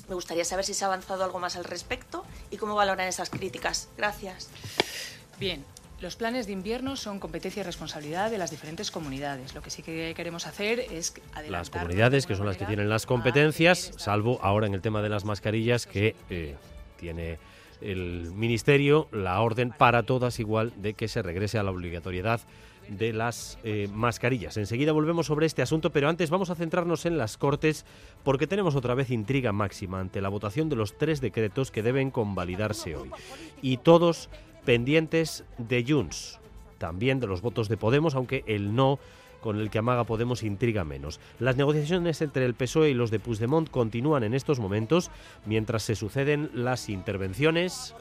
Me gustaría saber si se ha avanzado algo más al respecto y cómo valoran esas críticas. Gracias. Bien, los planes de invierno son competencia y responsabilidad de las diferentes comunidades. Lo que sí que queremos hacer es adelantar... Las comunidades, que son las que tienen las competencias, salvo ahora en el tema de las mascarillas, que eh, tiene el Ministerio la orden para todas igual de que se regrese a la obligatoriedad de las eh, mascarillas. Enseguida volvemos sobre este asunto, pero antes vamos a centrarnos en las Cortes porque tenemos otra vez intriga máxima ante la votación de los tres decretos que deben convalidarse hoy. Y todos pendientes de Junts, también de los votos de Podemos, aunque el no con el que amaga Podemos intriga menos. Las negociaciones entre el PSOE y los de Puigdemont continúan en estos momentos mientras se suceden las intervenciones.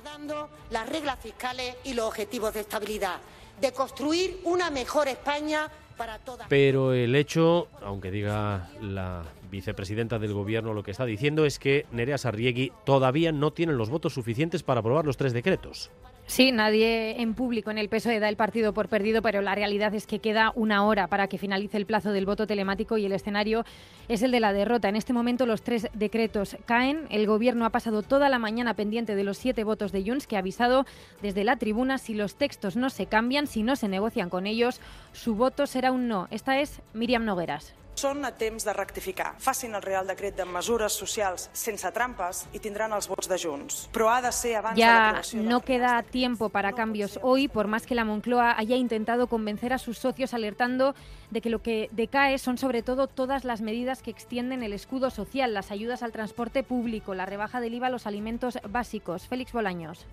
Las reglas fiscales y los objetivos de estabilidad de construir una mejor España para todas. Pero el hecho, aunque diga la vicepresidenta del gobierno lo que está diciendo es que Nerea Sarriegui todavía no tiene los votos suficientes para aprobar los tres decretos. Sí, nadie en público en el PSOE da el partido por perdido, pero la realidad es que queda una hora para que finalice el plazo del voto telemático y el escenario es el de la derrota. En este momento los tres decretos caen. El Gobierno ha pasado toda la mañana pendiente de los siete votos de Junts, que ha avisado desde la tribuna si los textos no se cambian, si no se negocian con ellos, su voto será un no. Esta es Miriam Nogueras. Són a temps de rectificar. Facin el Real Decret de mesures socials sense trampes i tindran els vots de Junts. Ha de ser abans ya no queda tiempo para cambios hoy, por más que la Moncloa haya intentado convencer a sus socios alertando de que lo que decae son sobre todo todas las medidas que extienden el escudo social, las ayudas al transporte público, la rebaja del IVA a los alimentos básicos. Félix Bolaños.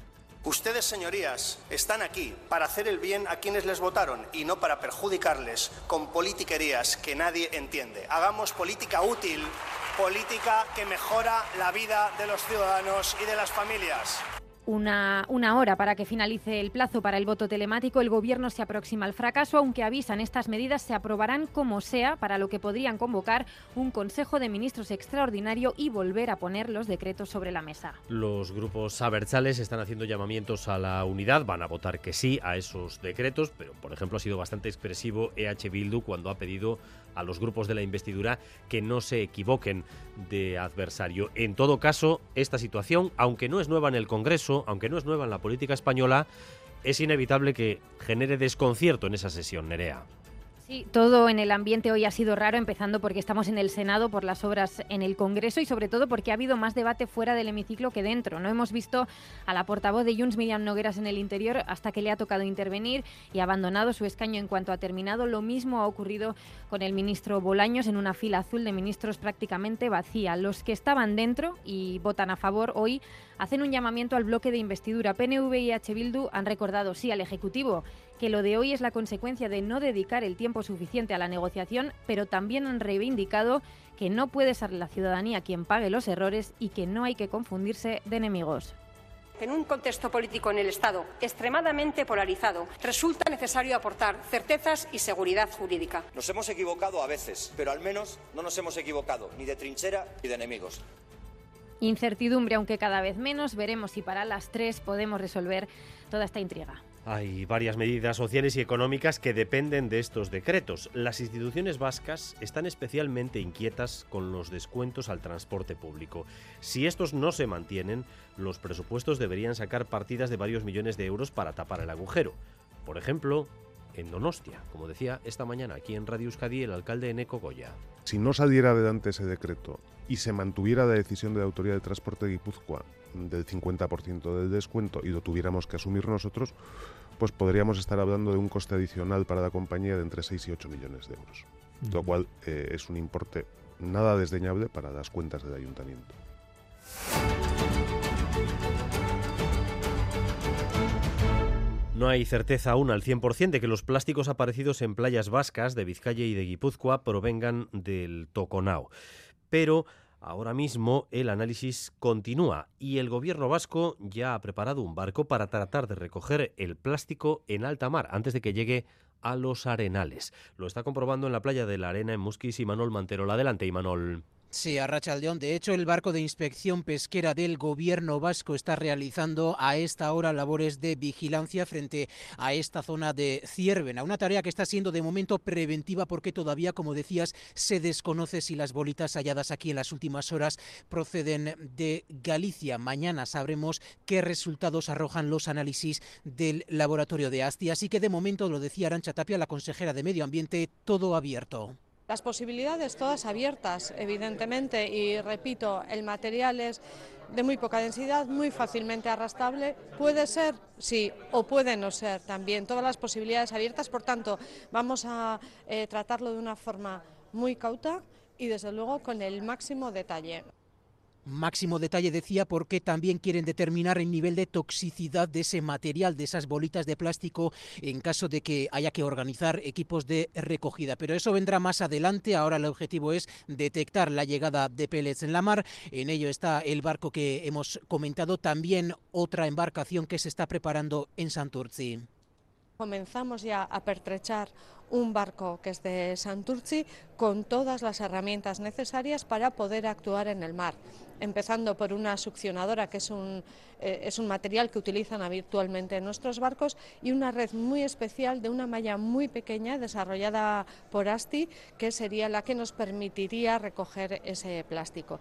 Ustedes, señorías, están aquí para hacer el bien a quienes les votaron y no para perjudicarles con politiquerías que nadie entiende. Hagamos política útil, política que mejora la vida de los ciudadanos y de las familias. Una, una, hora para que finalice el plazo para el voto telemático. El Gobierno se aproxima al fracaso, aunque avisan estas medidas se aprobarán como sea, para lo que podrían convocar un Consejo de Ministros extraordinario y volver a poner los decretos sobre la mesa. Los grupos abertzales están haciendo llamamientos a la unidad, van a votar que sí a esos decretos, pero por ejemplo ha sido bastante expresivo EH Bildu cuando ha pedido a los grupos de la investidura que no se equivoquen de adversario. En todo caso, esta situación, aunque no es nueva en el Congreso, aunque no es nueva en la política española, es inevitable que genere desconcierto en esa sesión, Nerea. Sí, todo en el ambiente hoy ha sido raro, empezando porque estamos en el Senado por las obras en el Congreso y sobre todo porque ha habido más debate fuera del hemiciclo que dentro. No hemos visto a la portavoz de Junts, Miriam Nogueras, en el interior hasta que le ha tocado intervenir y ha abandonado su escaño en cuanto ha terminado. Lo mismo ha ocurrido con el ministro Bolaños en una fila azul de ministros prácticamente vacía. Los que estaban dentro y votan a favor hoy hacen un llamamiento al bloque de investidura. PNV y H. Bildu han recordado sí al Ejecutivo que lo de hoy es la consecuencia de no dedicar el tiempo suficiente a la negociación, pero también han reivindicado que no puede ser la ciudadanía quien pague los errores y que no hay que confundirse de enemigos. En un contexto político en el Estado extremadamente polarizado, resulta necesario aportar certezas y seguridad jurídica. Nos hemos equivocado a veces, pero al menos no nos hemos equivocado ni de trinchera ni de enemigos. Incertidumbre, aunque cada vez menos, veremos si para las tres podemos resolver toda esta intriga. Hay varias medidas sociales y económicas que dependen de estos decretos. Las instituciones vascas están especialmente inquietas con los descuentos al transporte público. Si estos no se mantienen, los presupuestos deberían sacar partidas de varios millones de euros para tapar el agujero. Por ejemplo, en Donostia, como decía esta mañana aquí en Radio Euskadi el alcalde Eneco Goya. Si no saliera adelante ese decreto y se mantuviera la decisión de la Autoridad de Transporte de Guipúzcoa del 50% del descuento y lo tuviéramos que asumir nosotros, pues podríamos estar hablando de un coste adicional para la compañía de entre 6 y 8 millones de euros, lo cual eh, es un importe nada desdeñable para las cuentas del ayuntamiento. No hay certeza aún al 100% de que los plásticos aparecidos en playas vascas de Vizcaya y de Guipúzcoa provengan del Toconao. Pero Ahora mismo el análisis continúa y el gobierno vasco ya ha preparado un barco para tratar de recoger el plástico en alta mar antes de que llegue a los arenales. Lo está comprobando en la playa de la Arena en Musquis y Manol Mantero. Adelante, Imanol. Sí, a Rachaldeón. De hecho, el barco de inspección pesquera del gobierno vasco está realizando a esta hora labores de vigilancia frente a esta zona de Ciervena. Una tarea que está siendo de momento preventiva porque todavía, como decías, se desconoce si las bolitas halladas aquí en las últimas horas proceden de Galicia. Mañana sabremos qué resultados arrojan los análisis del laboratorio de Asti. Así que de momento, lo decía Arancha Tapia, la consejera de Medio Ambiente, todo abierto. Las posibilidades todas abiertas, evidentemente, y repito, el material es de muy poca densidad, muy fácilmente arrastrable. Puede ser, sí, o puede no ser también. Todas las posibilidades abiertas, por tanto, vamos a eh, tratarlo de una forma muy cauta y, desde luego, con el máximo detalle. Máximo detalle decía porque también quieren determinar el nivel de toxicidad de ese material, de esas bolitas de plástico, en caso de que haya que organizar equipos de recogida. Pero eso vendrá más adelante. Ahora el objetivo es detectar la llegada de pellets en la mar. En ello está el barco que hemos comentado. También otra embarcación que se está preparando en Santurci. Comenzamos ya a pertrechar un barco que es de Santurci con todas las herramientas necesarias para poder actuar en el mar, empezando por una succionadora que es un, eh, es un material que utilizan habitualmente en nuestros barcos y una red muy especial de una malla muy pequeña desarrollada por ASTI que sería la que nos permitiría recoger ese plástico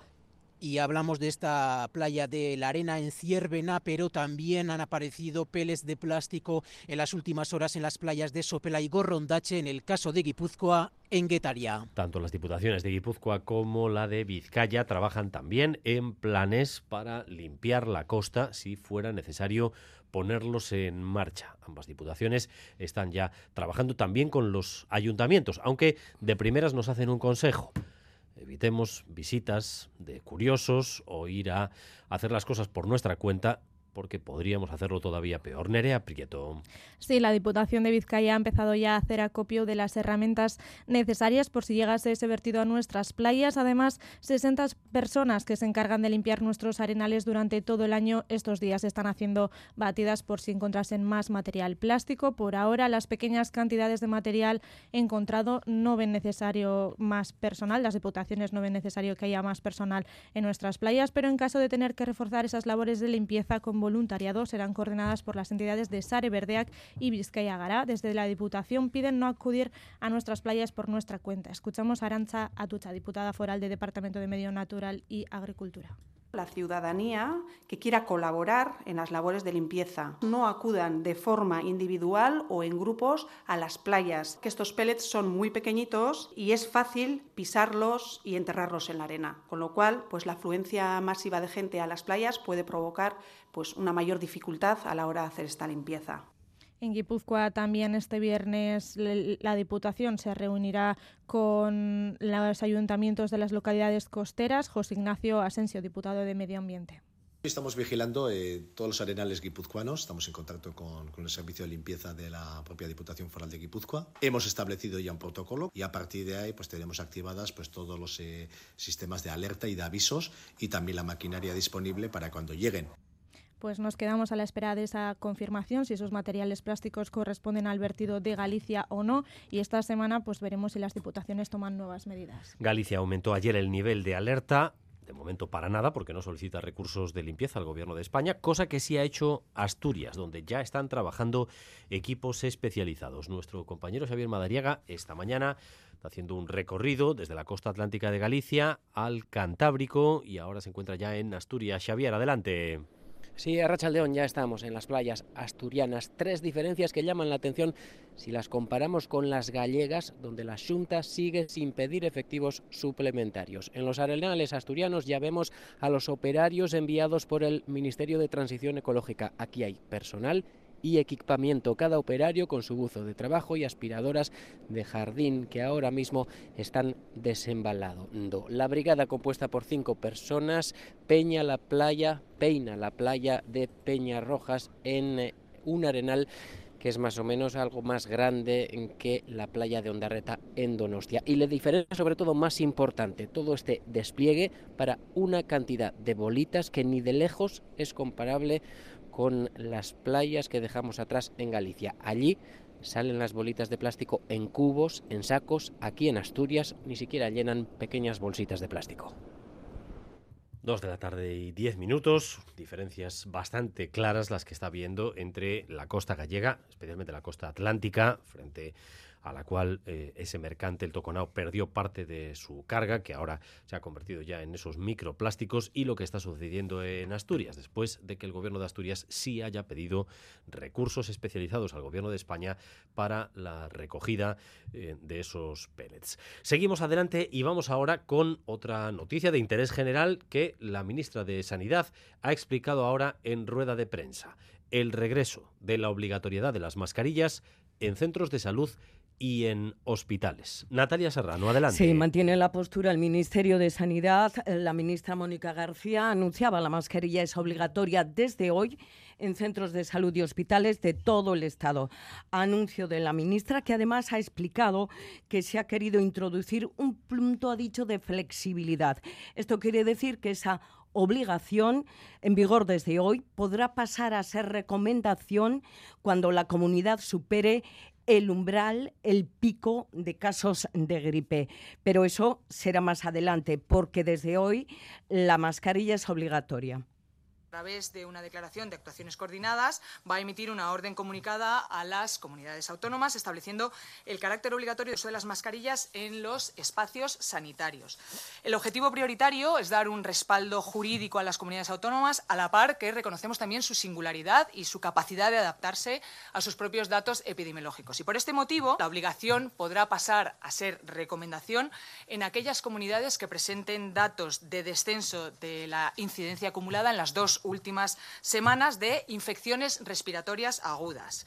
y hablamos de esta playa de la arena en Ciervena, pero también han aparecido peles de plástico en las últimas horas en las playas de Sopela y Gorrondache, en el caso de Guipúzcoa, en Guetaria. Tanto las diputaciones de Guipúzcoa como la de Vizcaya trabajan también en planes para limpiar la costa si fuera necesario ponerlos en marcha. Ambas diputaciones están ya trabajando también con los ayuntamientos, aunque de primeras nos hacen un consejo evitemos visitas de curiosos o ir a hacer las cosas por nuestra cuenta porque podríamos hacerlo todavía peor. Nerea Prieto. Sí, la Diputación de Vizcaya ha empezado ya a hacer acopio de las herramientas necesarias por si llegase ese vertido a nuestras playas. Además, 60 personas que se encargan de limpiar nuestros arenales durante todo el año estos días están haciendo batidas por si encontrasen más material plástico. Por ahora, las pequeñas cantidades de material encontrado no ven necesario más personal. Las diputaciones no ven necesario que haya más personal en nuestras playas, pero en caso de tener que reforzar esas labores de limpieza con voluntariado serán coordinadas por las entidades de Sare Verdeac y Vizcaya Gara. Desde la Diputación piden no acudir a nuestras playas por nuestra cuenta. Escuchamos a Arancha Atucha, diputada foral del Departamento de Medio Natural y Agricultura la ciudadanía que quiera colaborar en las labores de limpieza. No acudan de forma individual o en grupos a las playas, que estos pellets son muy pequeñitos y es fácil pisarlos y enterrarlos en la arena, con lo cual pues la afluencia masiva de gente a las playas puede provocar pues una mayor dificultad a la hora de hacer esta limpieza. En Guipúzcoa también este viernes la Diputación se reunirá con los ayuntamientos de las localidades costeras. José Ignacio Asensio, diputado de Medio Ambiente. Estamos vigilando eh, todos los arenales guipuzcoanos, estamos en contacto con, el servicio de limpieza de la propia Diputación Foral de Guipúzcoa. Hemos establecido ya un protocolo y a partir de ahí pues tenemos activadas pues todos los eh, sistemas de alerta y de avisos y también la maquinaria disponible para cuando lleguen pues nos quedamos a la espera de esa confirmación, si esos materiales plásticos corresponden al vertido de Galicia o no. Y esta semana pues veremos si las diputaciones toman nuevas medidas. Galicia aumentó ayer el nivel de alerta de momento para nada, porque no solicita recursos de limpieza al Gobierno de España, cosa que sí ha hecho Asturias, donde ya están trabajando equipos especializados. Nuestro compañero Xavier Madariaga esta mañana está haciendo un recorrido desde la costa atlántica de Galicia al Cantábrico y ahora se encuentra ya en Asturias. Xavier, adelante. Sí, a Rachaldeón ya estamos en las playas asturianas. Tres diferencias que llaman la atención si las comparamos con las gallegas, donde la Junta sigue sin pedir efectivos suplementarios. En los arenales asturianos ya vemos a los operarios enviados por el Ministerio de Transición Ecológica. Aquí hay personal y equipamiento, cada operario con su buzo de trabajo y aspiradoras de jardín que ahora mismo están desembalando. La brigada compuesta por cinco personas peña la playa, peina la playa de Peñarrojas en eh, un arenal que es más o menos algo más grande que la playa de Ondarreta en Donostia. Y la diferencia, sobre todo más importante, todo este despliegue para una cantidad de bolitas que ni de lejos es comparable con las playas que dejamos atrás en Galicia. Allí salen las bolitas de plástico en cubos, en sacos. Aquí en Asturias ni siquiera llenan pequeñas bolsitas de plástico. Dos de la tarde y diez minutos, diferencias bastante claras las que está viendo entre la costa gallega, especialmente la costa atlántica, frente a la cual eh, ese mercante, el Toconao, perdió parte de su carga, que ahora se ha convertido ya en esos microplásticos, y lo que está sucediendo en Asturias, después de que el gobierno de Asturias sí haya pedido recursos especializados al gobierno de España para la recogida eh, de esos pellets. Seguimos adelante y vamos ahora con otra noticia de interés general que la ministra de Sanidad ha explicado ahora en rueda de prensa. El regreso de la obligatoriedad de las mascarillas en centros de salud y en hospitales. Natalia Serrano, adelante. Sí, mantiene la postura el Ministerio de Sanidad. La ministra Mónica García anunciaba la mascarilla es obligatoria desde hoy en centros de salud y hospitales de todo el Estado. Anuncio de la ministra que además ha explicado que se ha querido introducir un punto, ha dicho, de flexibilidad. Esto quiere decir que esa obligación en vigor desde hoy podrá pasar a ser recomendación cuando la comunidad supere el umbral, el pico de casos de gripe. Pero eso será más adelante, porque desde hoy la mascarilla es obligatoria través de una declaración de actuaciones coordinadas, va a emitir una orden comunicada a las comunidades autónomas estableciendo el carácter obligatorio de uso de las mascarillas en los espacios sanitarios. El objetivo prioritario es dar un respaldo jurídico a las comunidades autónomas, a la par que reconocemos también su singularidad y su capacidad de adaptarse a sus propios datos epidemiológicos. Y por este motivo, la obligación podrá pasar a ser recomendación en aquellas comunidades que presenten datos de descenso de la incidencia acumulada en las dos últimas semanas de infecciones respiratorias agudas.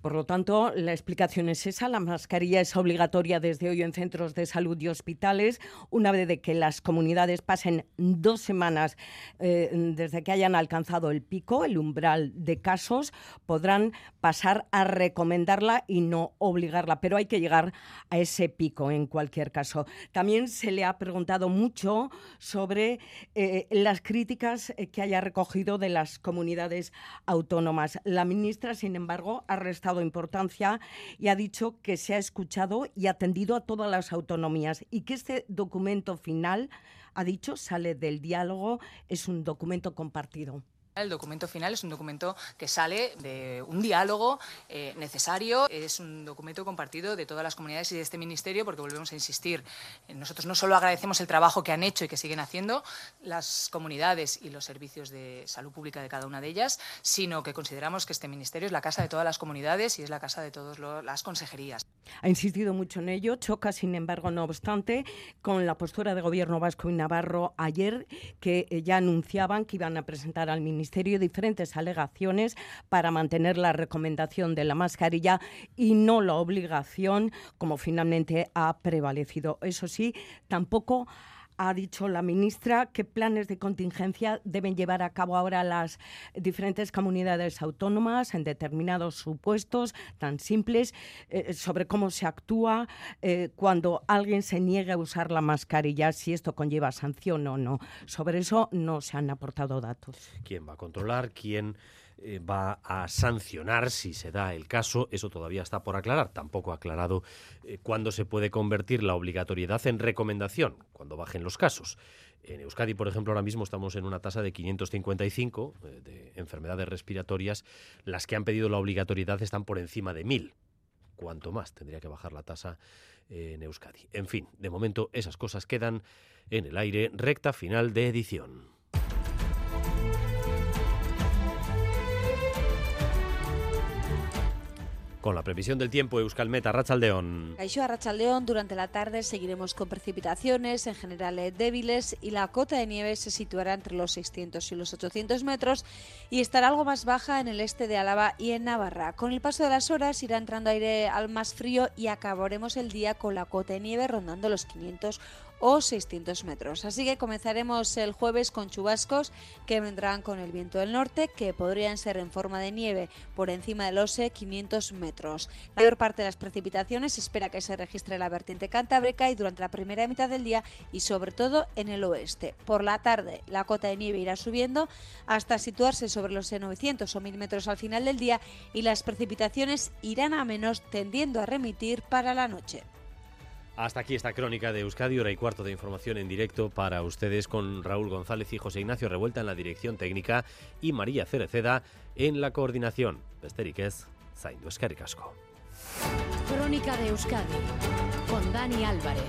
Por lo tanto, la explicación es esa. La mascarilla es obligatoria desde hoy en centros de salud y hospitales. Una vez de que las comunidades pasen dos semanas eh, desde que hayan alcanzado el pico, el umbral de casos, podrán pasar a recomendarla y no obligarla. Pero hay que llegar a ese pico en cualquier caso. También se le ha preguntado mucho sobre eh, las críticas que haya recogido de las comunidades autónomas. La ministra, sin embargo, ha restado importancia y ha dicho que se ha escuchado y atendido a todas las autonomías y que este documento final, ha dicho, sale del diálogo, es un documento compartido. El documento final es un documento que sale de un diálogo eh, necesario, es un documento compartido de todas las comunidades y de este Ministerio, porque volvemos a insistir, eh, nosotros no solo agradecemos el trabajo que han hecho y que siguen haciendo las comunidades y los servicios de salud pública de cada una de ellas, sino que consideramos que este Ministerio es la casa de todas las comunidades y es la casa de todas las consejerías. Ha insistido mucho en ello, choca, sin embargo, no obstante, con la postura de Gobierno vasco y Navarro ayer, que eh, ya anunciaban que iban a presentar al Ministerio Ministerio diferentes alegaciones para mantener la recomendación de la mascarilla y no la obligación, como finalmente ha prevalecido. Eso sí, tampoco ha dicho la ministra qué planes de contingencia deben llevar a cabo ahora las diferentes comunidades autónomas en determinados supuestos tan simples eh, sobre cómo se actúa eh, cuando alguien se niega a usar la mascarilla, si esto conlleva sanción o no. Sobre eso no se han aportado datos. ¿Quién va a controlar? ¿Quién eh, va a sancionar si se da el caso. Eso todavía está por aclarar. Tampoco ha aclarado eh, cuándo se puede convertir la obligatoriedad en recomendación, cuando bajen los casos. En Euskadi, por ejemplo, ahora mismo estamos en una tasa de 555 eh, de enfermedades respiratorias. Las que han pedido la obligatoriedad están por encima de 1000. Cuanto más tendría que bajar la tasa en Euskadi. En fin, de momento esas cosas quedan en el aire. Recta final de edición. Con la previsión del tiempo, Euskalmet, Arrachaldeón. Caixo Arrachaldeón, durante la tarde seguiremos con precipitaciones, en general eh, débiles, y la cota de nieve se situará entre los 600 y los 800 metros y estará algo más baja en el este de Álava y en Navarra. Con el paso de las horas irá entrando aire al más frío y acabaremos el día con la cota de nieve rondando los 500 o 600 metros. Así que comenzaremos el jueves con chubascos que vendrán con el viento del norte, que podrían ser en forma de nieve por encima de los 500 metros. La mayor parte de las precipitaciones espera que se registre en la vertiente cantábrica y durante la primera mitad del día y sobre todo en el oeste. Por la tarde la cota de nieve irá subiendo hasta situarse sobre los 900 o 1000 metros al final del día y las precipitaciones irán a menos tendiendo a remitir para la noche. Hasta aquí esta crónica de Euskadi, hora y cuarto de información en directo para ustedes con Raúl González y José Ignacio Revuelta en la dirección técnica y María Cereceda en la coordinación. Besteriquez, Zaindu Escaricasco. Crónica de Euskadi con Dani Álvarez.